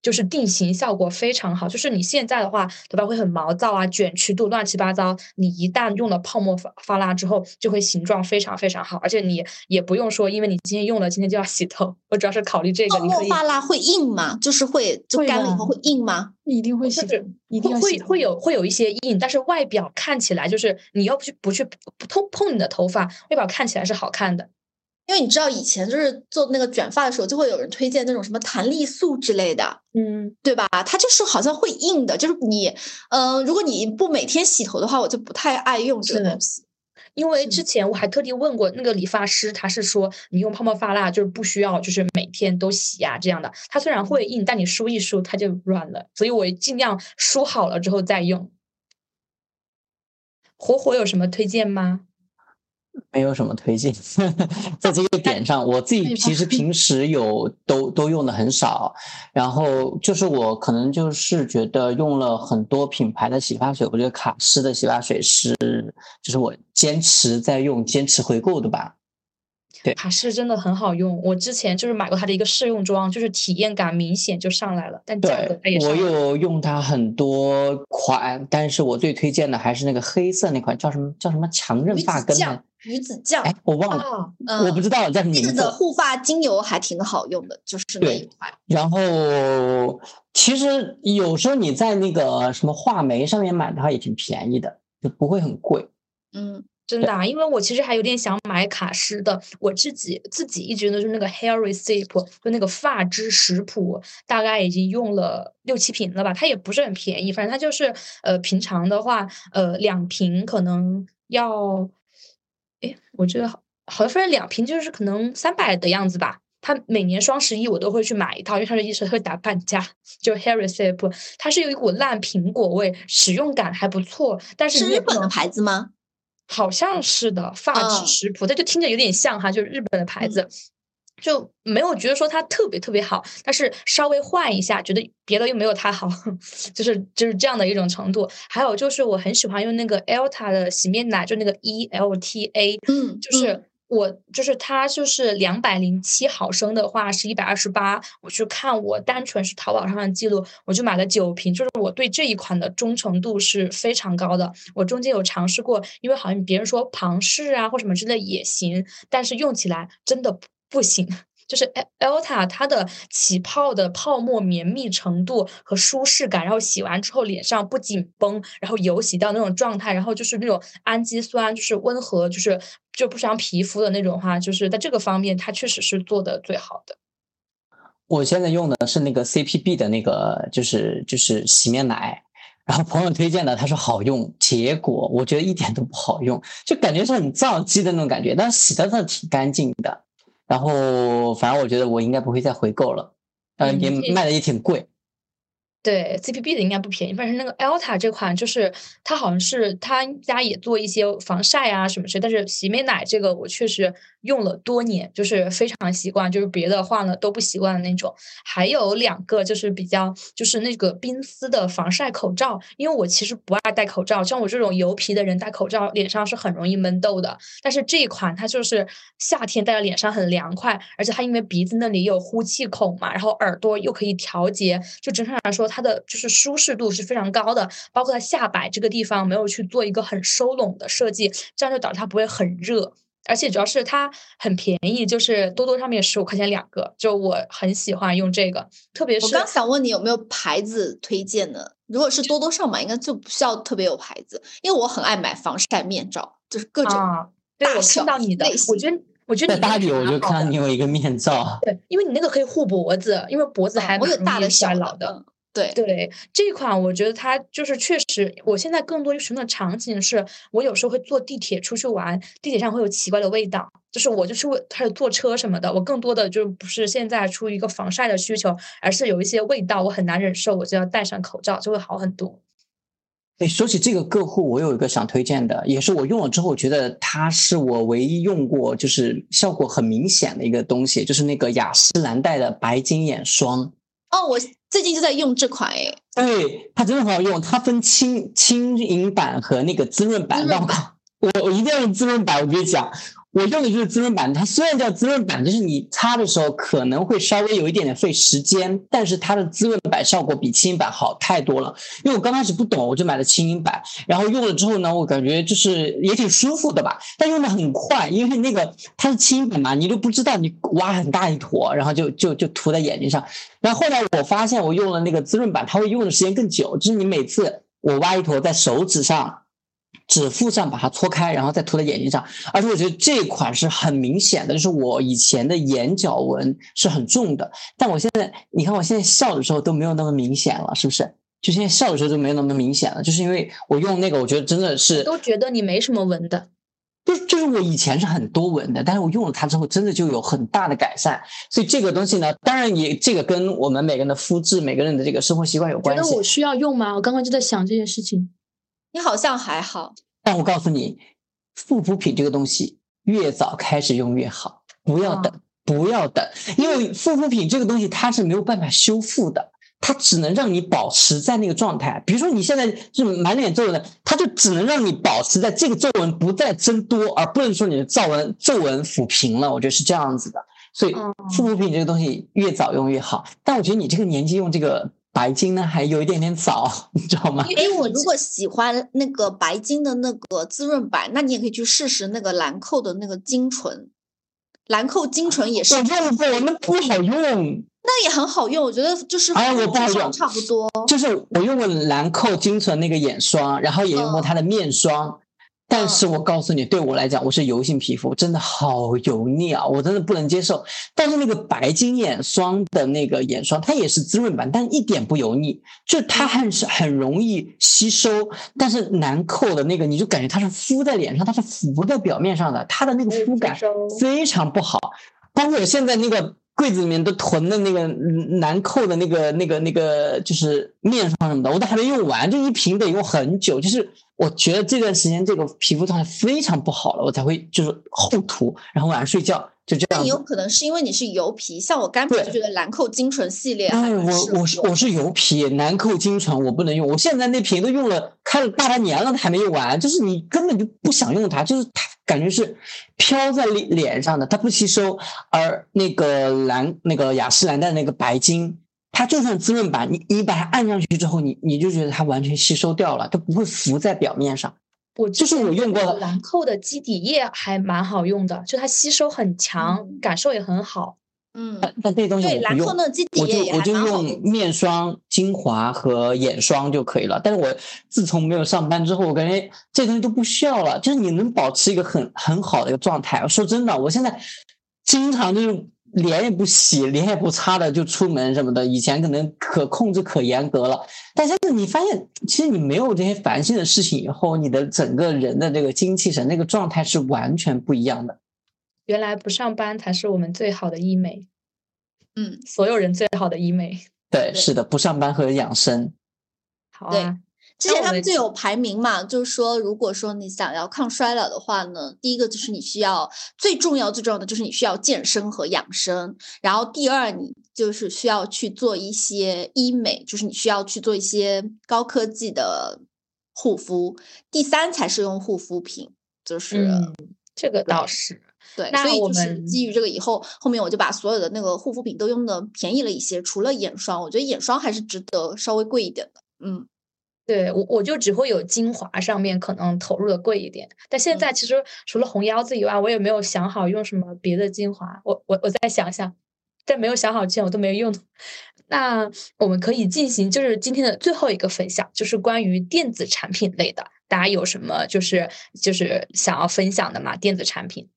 就是定型效果非常好。就是你现在的话，头发会很毛躁啊，卷曲度乱七八糟。你一旦用了泡沫发发蜡之后，就会形状非常非常好，而且你也不用说，因为你今天用了，今天就要洗头。我主要是考虑这个。泡沫发蜡会硬吗？就是会就干了以后会硬吗？一定会洗，一定会会有会有一些硬，但是外表看起来就是你要不去不去碰碰你的头发，外表看起来是好看的。因为你知道以前就是做那个卷发的时候，就会有人推荐那种什么弹力素之类的，嗯，对吧？它就是好像会硬的，就是你，嗯，如果你不每天洗头的话，我就不太爱用这个东西。因为之前我还特地问过那个理发师，他是说你用泡沫发蜡就是不需要，就是每天都洗呀这样的。它虽然会硬，但你梳一梳它就软了，所以我尽量梳好了之后再用。火火有什么推荐吗？没有什么推荐，在这个点上，我自己其实平时有都都用的很少，然后就是我可能就是觉得用了很多品牌的洗发水，我觉得卡诗的洗发水是就是我坚持在用、坚持回购的吧。对，卡诗真的很好用，我之前就是买过它的一个试用装，就是体验感明显就上来了，但价格它也我有用它很多款，但是我最推荐的还是那个黑色那款，叫什么叫什么强韧发根的。鱼子酱，哎，我忘了，我不知道叫什么名字。的护发精油还挺好用的，就是那一款。然后其实有时候你在那个什么画眉上面买的话也挺便宜的，就不会很贵。嗯，真的，因为我其实还有点想买卡诗的，我自己自己一直都是那个 hair recipe，就那个发之食谱，大概已经用了六七瓶了吧，它也不是很便宜，反正它就是呃平常的话，呃两瓶可能要。哎，我觉得好，好像分两瓶，就是可能三百的样子吧。它每年双十一我都会去买一套，因为它是一直会打半价。就 Hair Recipe，它是有一股烂苹果味，使用感还不错。但是是日本的牌子吗？好像是的，发质食谱，它就听着有点像哈，就是日本的牌子。就没有觉得说它特别特别好，但是稍微换一下，觉得别的又没有它好，就是就是这样的一种程度。还有就是我很喜欢用那个 Elta 的洗面奶，就那个 E L T A，嗯，就是我就是它就是两百零七毫升的话是一百二十八，我去看我单纯是淘宝上的记录，我就买了九瓶，就是我对这一款的忠诚度是非常高的。我中间有尝试过，因为好像别人说旁氏啊或什么之类也行，但是用起来真的。不行，就是 Elta 它的起泡的泡沫绵密程度和舒适感，然后洗完之后脸上不紧绷，然后油洗掉那种状态，然后就是那种氨基酸就是温和，就是就不伤皮肤的那种话，就是在这个方面它确实是做的最好的。我现在用的是那个 CPB 的那个，就是就是洗面奶，然后朋友推荐的，他说好用，结果我觉得一点都不好用，就感觉是很皂基的那种感觉，但洗的真的挺干净的。然后，反正我觉得我应该不会再回购了，嗯，也卖的也挺贵。对，CPB 的应该不便宜，但是那个 Elta 这款就是它好像是他家也做一些防晒啊什么之类，但是洗面奶这个我确实用了多年，就是非常习惯，就是别的换了都不习惯的那种。还有两个就是比较就是那个冰丝的防晒口罩，因为我其实不爱戴口罩，像我这种油皮的人戴口罩脸上是很容易闷痘的。但是这一款它就是夏天戴在脸上很凉快，而且它因为鼻子那里有呼气孔嘛，然后耳朵又可以调节，就整体来说。它的就是舒适度是非常高的，包括它下摆这个地方没有去做一个很收拢的设计，这样就导致它不会很热，而且主要是它很便宜，就是多多上面十五块钱两个，就我很喜欢用这个，特别是我刚想问你有没有牌子推荐呢？如果是多多上买，应该就不需要特别有牌子，因为我很爱买防晒面罩，就是各种对我看到你的，我觉得。我觉得你大底我就看到你有一个面罩，对，因为你那个可以护脖子，因为脖子还我有大的小老的。对对，这款我觉得它就是确实，我现在更多使用的场景是，我有时候会坐地铁出去玩，地铁上会有奇怪的味道，就是我就是为开始坐车什么的，我更多的就不是现在出于一个防晒的需求，而是有一些味道我很难忍受，我就要戴上口罩，就会好很多。哎，说起这个个护，我有一个想推荐的，也是我用了之后觉得它是我唯一用过就是效果很明显的一个东西，就是那个雅诗兰黛的白金眼霜。哦，我最近就在用这款诶，对，它真的很好用。它分轻轻盈版和那个滋润版。我靠，我我一定要用滋润版。我跟你讲，我用的就是滋润板，它虽然叫滋润板，就是你擦的时候可能会稍微有一点点费时间，但是它的滋润板效果比轻盈版好太多了。因为我刚开始不懂，我就买了轻盈版，然后用了之后呢，我感觉就是也挺舒服的吧，但用的很快，因为那个它是轻盈版嘛，你都不知道你挖很大一坨，然后就就就涂在眼睛上。然后后来我发现我用了那个滋润板，它会用的时间更久，就是你每次我挖一坨在手指上。指腹上把它搓开，然后再涂在眼睛上。而且我觉得这款是很明显的，就是我以前的眼角纹是很重的，但我现在你看我现在笑的时候都没有那么明显了，是不是？就现在笑的时候就没有那么明显了，就是因为我用那个，我觉得真的是都觉得你没什么纹的。就就是我以前是很多纹的，但是我用了它之后，真的就有很大的改善。所以这个东西呢，当然也这个跟我们每个人的肤质、每个人的这个生活习惯有关系。觉得我需要用吗？我刚刚就在想这件事情。你好像还好，但我告诉你，护肤品这个东西越早开始用越好，不要等，不要等，因为护肤品这个东西它是没有办法修复的，它只能让你保持在那个状态。比如说你现在是满脸皱纹的，它就只能让你保持在这个皱纹不再增多，而不能说你的皱纹皱纹抚平了。我觉得是这样子的，所以护肤品这个东西越早用越好。但我觉得你这个年纪用这个。白金呢，还有一点点早，你知道吗？哎，我如果喜欢那个白金的那个滋润版，那你也可以去试试那个兰蔻的那个精纯。兰蔻精纯也是。我用过，那不好用。那也很好用，我觉得就是哎，我不好用，差不多。就是我用过兰蔻精纯那个眼霜，然后也用过它的面霜。但是我告诉你，对我来讲，我是油性皮肤，真的好油腻啊，我真的不能接受。但是那个白金眼霜的那个眼霜，它也是滋润版，但一点不油腻，就它很是很容易吸收。但是兰蔻的那个，你就感觉它是敷在脸上，它是浮在表面上的，它的那个肤感非常不好。包括我现在那个。柜子里面都囤的那个兰蔻的那个、那个、那个，就是面霜什么的，我都还没用完，这一瓶得用很久。就是我觉得这段时间这个皮肤状态非常不好了，我才会就是厚涂，然后晚上睡觉就这样。那有可能是因为你是油皮，像我干皮就觉得兰蔻精纯系列。哎，我我是我是油皮，兰蔻精纯我不能用，我现在那瓶都用了开了大半年了，它还没用完。就是你根本就不想用它，就是它。感觉是飘在脸脸上的，它不吸收。而那个兰那个雅诗兰黛那个白金，它就算滋润版，你你把它按上去之后，你你就觉得它完全吸收掉了，它不会浮在表面上。我就是我用过的兰蔻的基底液还蛮好用的，就它吸收很强，感受也很好。嗯，但这东西对兰蔻那基底液我就我就用面霜、精华和眼霜就可以了。但是我自从没有上班之后，我感觉这东西都不需要了。就是你能保持一个很很好的一个状态。说真的，我现在经常就是脸也不洗、脸也不擦的就出门什么的。以前可能可控制可严格了，但现在你发现，其实你没有这些烦心的事情以后，你的整个人的这个精气神、那个状态是完全不一样的。原来不上班才是我们最好的医美，嗯，所有人最好的医美。对，是的，不上班和养生。好啊，之前他们就有排名嘛，就是说，如果说你想要抗衰老的话呢，第一个就是你需要最重要最重要的就是你需要健身和养生，然后第二你就是需要去做一些医美，就是你需要去做一些高科技的护肤，第三才是用护肤品，就是这个倒是。对，所以就是基于这个以后，后面我就把所有的那个护肤品都用的便宜了一些，除了眼霜，我觉得眼霜还是值得稍微贵一点的。嗯，对我我就只会有精华上面可能投入的贵一点，但现在其实除了红腰子以外，我也没有想好用什么别的精华，我我我再想想，在没有想好之前我都没有用。那我们可以进行就是今天的最后一个分享，就是关于电子产品类的，大家有什么就是就是想要分享的吗？电子产品。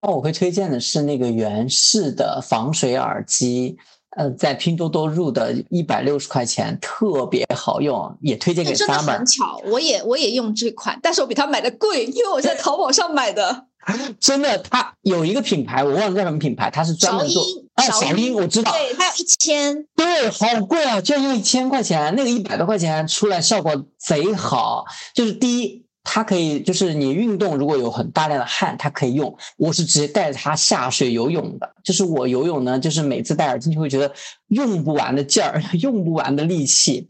那我会推荐的是那个原氏的防水耳机，呃，在拼多多入的一百六十块钱，特别好用，也推荐给 Summer。真的很巧，我也我也用这款，但是我比他买的贵，因为我在淘宝上买的。真的，它有一个品牌，我忘了叫什么品牌，它是专门做。啊，小英，我知道。对，它有一千。对，好贵啊，居然要一千块钱，那个一百多块钱出来效果贼好，就是第一。它可以，就是你运动如果有很大量的汗，它可以用。我是直接带着它下水游泳的，就是我游泳呢，就是每次戴耳机就会觉得用不完的劲儿，用不完的力气。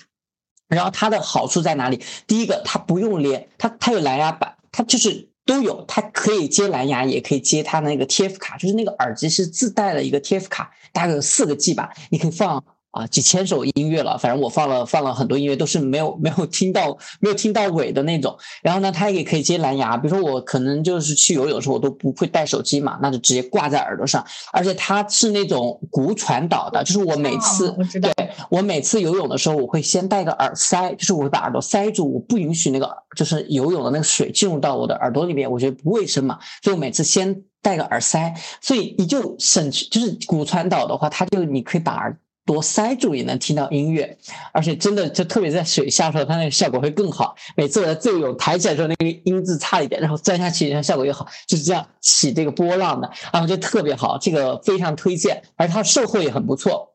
然后它的好处在哪里？第一个，它不用连，它它有蓝牙版，它就是都有，它可以接蓝牙，也可以接它那个 TF 卡，就是那个耳机是自带了一个 TF 卡，大概有四个 G 吧，你可以放。啊，几千首音乐了，反正我放了放了很多音乐，都是没有没有听到没有听到尾的那种。然后呢，它也可以接蓝牙，比如说我可能就是去游泳的时候，我都不会带手机嘛，那就直接挂在耳朵上。而且它是那种骨传导的，就是我每次对我每次游泳的时候，我会先戴个耳塞，就是我会把耳朵塞住，我不允许那个就是游泳的那个水进入到我的耳朵里面，我觉得不卫生嘛，所以我每次先戴个耳塞，所以你就省去就是骨传导的话，它就你可以把耳。多塞住也能听到音乐，而且真的就特别在水下的时候，它那个效果会更好。每次我在自由泳抬起来的时候，那个音质差一点，然后钻下去，然后效果又好，就是这样起这个波浪的，然后就特别好，这个非常推荐，而它售后也很不错。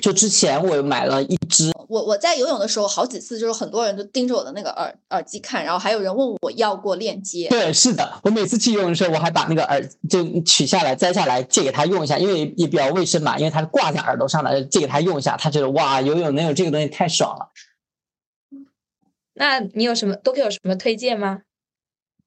就之前我买了一只，我我在游泳的时候好几次，就是很多人都盯着我的那个耳耳机看，然后还有人问我要过链接。对，是的，我每次去游泳的时候，我还把那个耳就取下来摘下来借给他用一下，因为也比较卫生嘛，因为它是挂在耳朵上的，借给他用一下，他觉得哇，游泳能有这个东西太爽了。那你有什么都可以有什么推荐吗？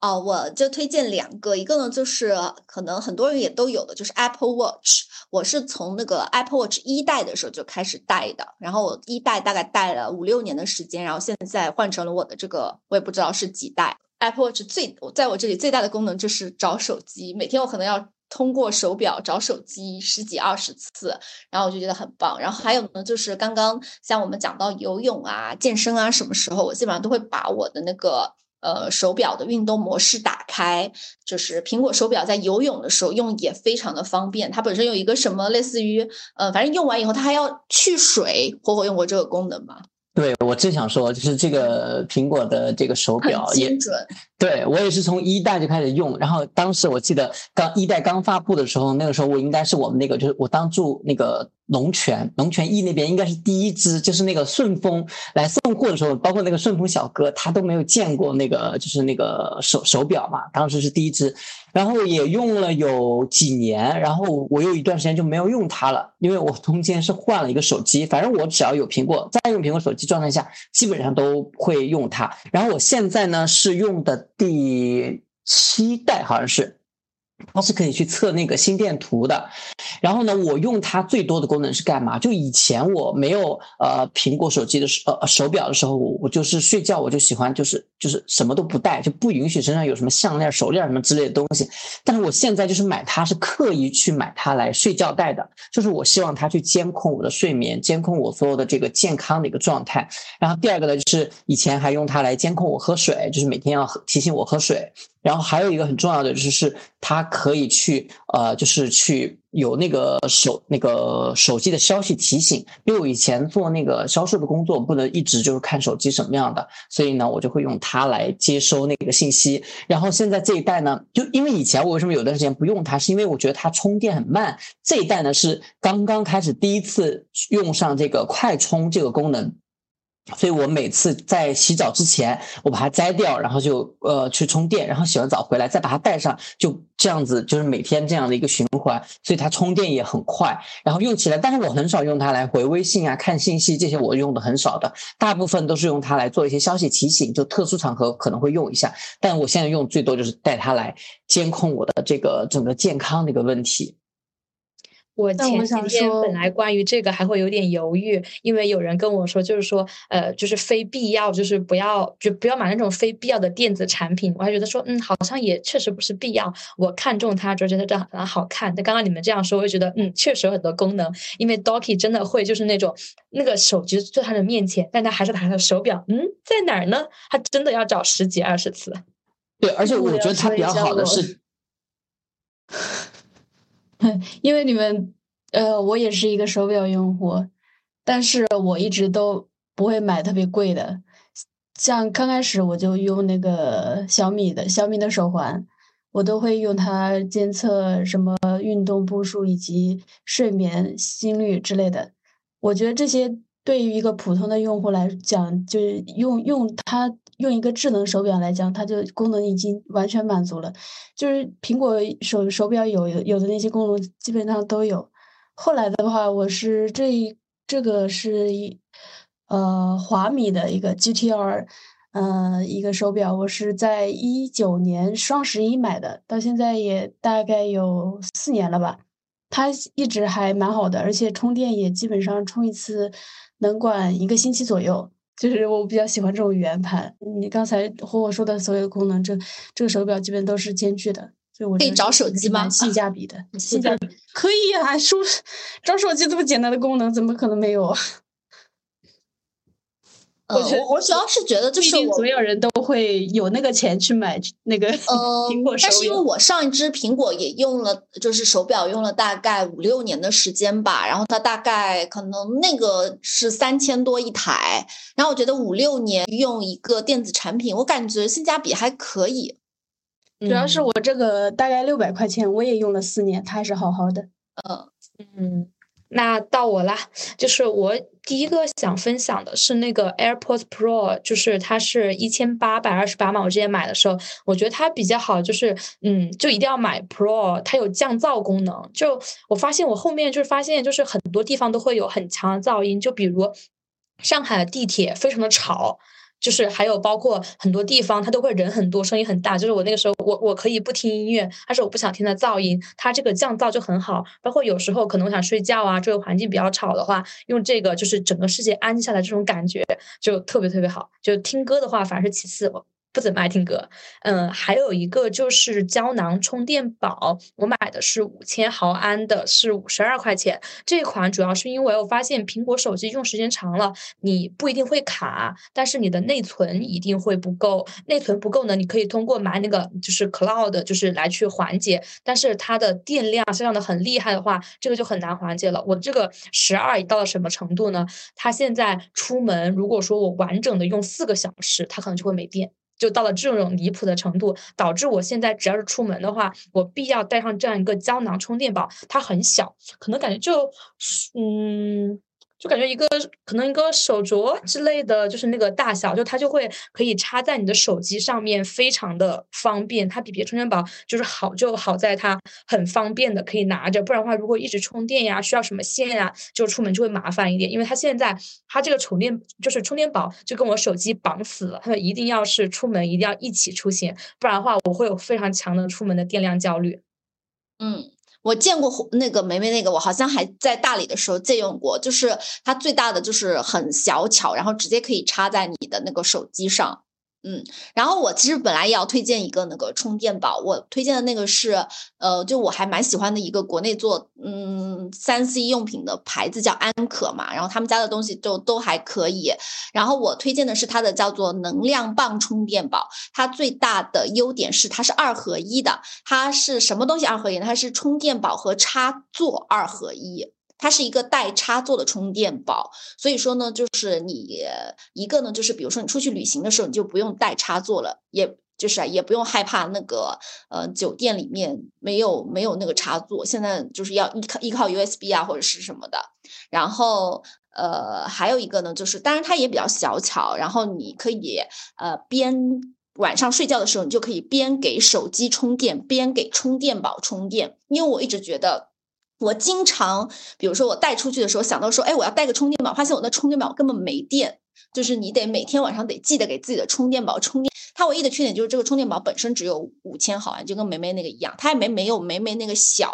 哦，我就推荐两个，一个呢就是可能很多人也都有的，就是 Apple Watch。我是从那个 Apple Watch 一代的时候就开始戴的，然后我一代大概戴了五六年的时间，然后现在换成了我的这个，我也不知道是几代。Apple Watch 最我在我这里最大的功能就是找手机，每天我可能要通过手表找手机十几二十次，然后我就觉得很棒。然后还有呢，就是刚刚像我们讲到游泳啊、健身啊，什么时候我基本上都会把我的那个。呃，手表的运动模式打开，就是苹果手表在游泳的时候用也非常的方便。它本身有一个什么类似于，呃，反正用完以后它还要去水。火火用过这个功能吗？对，我正想说，就是这个苹果的这个手表也准。对我也是从一代就开始用，然后当时我记得刚一代刚发布的时候，那个时候我应该是我们那个，就是我当住那个。龙泉，龙泉驿那边应该是第一支，就是那个顺丰来送货的时候，包括那个顺丰小哥，他都没有见过那个，就是那个手手表嘛，当时是第一支，然后也用了有几年，然后我有一段时间就没有用它了，因为我中间是换了一个手机，反正我只要有苹果，在用苹果手机状态下，基本上都会用它，然后我现在呢是用的第七代，好像是。它是可以去测那个心电图的，然后呢，我用它最多的功能是干嘛？就以前我没有呃苹果手机的时呃手表的时候，我我就是睡觉我就喜欢就是就是什么都不带，就不允许身上有什么项链、手链什么之类的东西。但是我现在就是买它是刻意去买它来睡觉戴的，就是我希望它去监控我的睡眠，监控我所有的这个健康的一个状态。然后第二个呢，就是以前还用它来监控我喝水，就是每天要提醒我喝水。然后还有一个很重要的就是，它可以去呃，就是去有那个手那个手机的消息提醒。因为我以前做那个销售的工作，不能一直就是看手机什么样的，所以呢，我就会用它来接收那个信息。然后现在这一代呢，就因为以前我为什么有段时间不用它，是因为我觉得它充电很慢。这一代呢是刚刚开始第一次用上这个快充这个功能。所以我每次在洗澡之前，我把它摘掉，然后就呃去充电，然后洗完澡回来再把它带上，就这样子，就是每天这样的一个循环。所以它充电也很快，然后用起来，但是我很少用它来回微信啊、看信息这些，我用的很少的，大部分都是用它来做一些消息提醒，就特殊场合可能会用一下。但我现在用最多就是带它来监控我的这个整个健康的一个问题。我前几天本来关于这个还会有点犹豫，因为有人跟我说，就是说，呃，就是非必要，就是不要，就不要买那种非必要的电子产品。我还觉得说，嗯，好像也确实不是必要。我看中它，就觉得这很好看。但刚刚你们这样说，我就觉得，嗯，确实有很多功能。因为 Doki 真的会就是那种那个手机在他的面前，但他还是拿着手表，嗯，在哪儿呢？他真的要找十几二十次。对，而且 我觉得它比较好的是。因为你们，呃，我也是一个手表用户，但是我一直都不会买特别贵的。像刚开始我就用那个小米的小米的手环，我都会用它监测什么运动步数以及睡眠、心率之类的。我觉得这些对于一个普通的用户来讲，就是用用它。用一个智能手表来讲，它就功能已经完全满足了。就是苹果手手表有有的那些功能基本上都有。后来的话，我是这这个是一呃华米的一个 GTR，呃，一个手表，我是在一九年双十一买的，到现在也大概有四年了吧。它一直还蛮好的，而且充电也基本上充一次能管一个星期左右。就是我比较喜欢这种圆盘。你刚才和我说的所有功能，这这个手表基本都是兼具的。所以我可以找手机吗？性价比的，性价比可以啊！说找手机这么简单的功能，怎么可能没有？我我我主要是觉得，就是所有人都会有那个钱去买那个 苹果手表。但是因为我上一只苹果也用了，就是手表用了大概五六年的时间吧，然后它大概可能那个是三千多一台，然后我觉得五六年用一个电子产品，我感觉性价比还可以。主要是我这个大概六百块钱，我也用了四年，它还是好好的。嗯嗯。那到我啦，就是我第一个想分享的是那个 AirPods Pro，就是它是一千八百二十八嘛。我之前买的时候，我觉得它比较好，就是嗯，就一定要买 Pro，它有降噪功能。就我发现我后面就是发现，就是很多地方都会有很强的噪音，就比如上海的地铁非常的吵。就是还有包括很多地方，它都会人很多，声音很大。就是我那个时候，我我可以不听音乐，但是我不想听的噪音，它这个降噪就很好。包括有时候可能我想睡觉啊，周围环境比较吵的话，用这个就是整个世界安静下来，这种感觉就特别特别好。就听歌的话，反而是其次。不怎么爱听歌，嗯，还有一个就是胶囊充电宝，我买的是五千毫安的，是五十二块钱。这款主要是因为我发现苹果手机用时间长了，你不一定会卡，但是你的内存一定会不够。内存不够呢，你可以通过买那个就是 Cloud，就是来去缓解。但是它的电量消耗的很厉害的话，这个就很难缓解了。我这个十二到了什么程度呢？它现在出门，如果说我完整的用四个小时，它可能就会没电。就到了这种离谱的程度，导致我现在只要是出门的话，我必要带上这样一个胶囊充电宝。它很小，可能感觉就，嗯。就感觉一个可能一个手镯之类的就是那个大小，就它就会可以插在你的手机上面，非常的方便。它比别充电宝就是好，就好在它很方便的可以拿着。不然的话，如果一直充电呀，需要什么线呀，就出门就会麻烦一点。因为它现在它这个充电就是充电宝就跟我手机绑死了，它一定要是出门一定要一起出行，不然的话我会有非常强的出门的电量焦虑。嗯。我见过那个梅梅那个，我好像还在大理的时候借用过，就是它最大的就是很小巧，然后直接可以插在你的那个手机上。嗯，然后我其实本来也要推荐一个那个充电宝，我推荐的那个是，呃，就我还蛮喜欢的一个国内做嗯三 C 用品的牌子叫安可嘛，然后他们家的东西就都还可以。然后我推荐的是它的叫做能量棒充电宝，它最大的优点是它是二合一的，它是什么东西二合一呢？它是充电宝和插座二合一。它是一个带插座的充电宝，所以说呢，就是你一个呢，就是比如说你出去旅行的时候，你就不用带插座了，也就是啊，也不用害怕那个呃酒店里面没有没有那个插座，现在就是要依靠依靠 USB 啊或者是什么的。然后呃还有一个呢，就是当然它也比较小巧，然后你可以呃边晚上睡觉的时候，你就可以边给手机充电，边给充电宝充电，因为我一直觉得。我经常，比如说我带出去的时候，想到说，哎，我要带个充电宝，发现我的充电宝根本没电，就是你得每天晚上得记得给自己的充电宝充电。它唯一的缺点就是这个充电宝本身只有五千毫安，就跟梅梅那个一样，它也没没有梅梅那个小。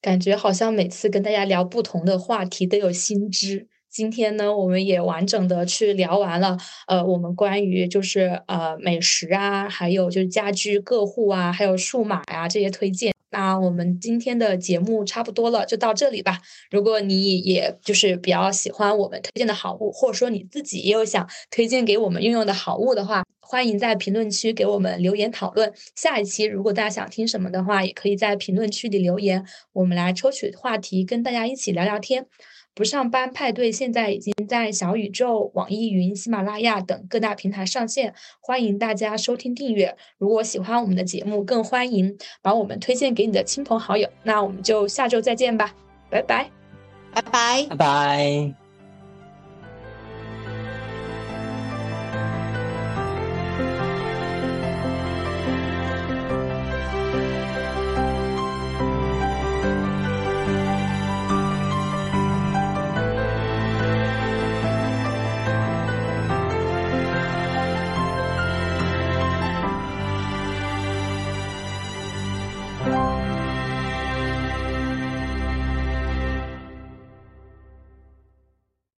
感觉好像每次跟大家聊不同的话题都有新知。今天呢，我们也完整的去聊完了，呃，我们关于就是呃美食啊，还有就是家居个护啊，还有数码呀这些推荐。那我们今天的节目差不多了，就到这里吧。如果你也就是比较喜欢我们推荐的好物，或者说你自己也有想推荐给我们运用的好物的话，欢迎在评论区给我们留言讨论。下一期如果大家想听什么的话，也可以在评论区里留言，我们来抽取话题跟大家一起聊聊天。不上班派对现在已经在小宇宙、网易云、喜马拉雅等各大平台上线，欢迎大家收听订阅。如果喜欢我们的节目，更欢迎把我们推荐给你的亲朋好友。那我们就下周再见吧，拜拜，拜拜，拜拜。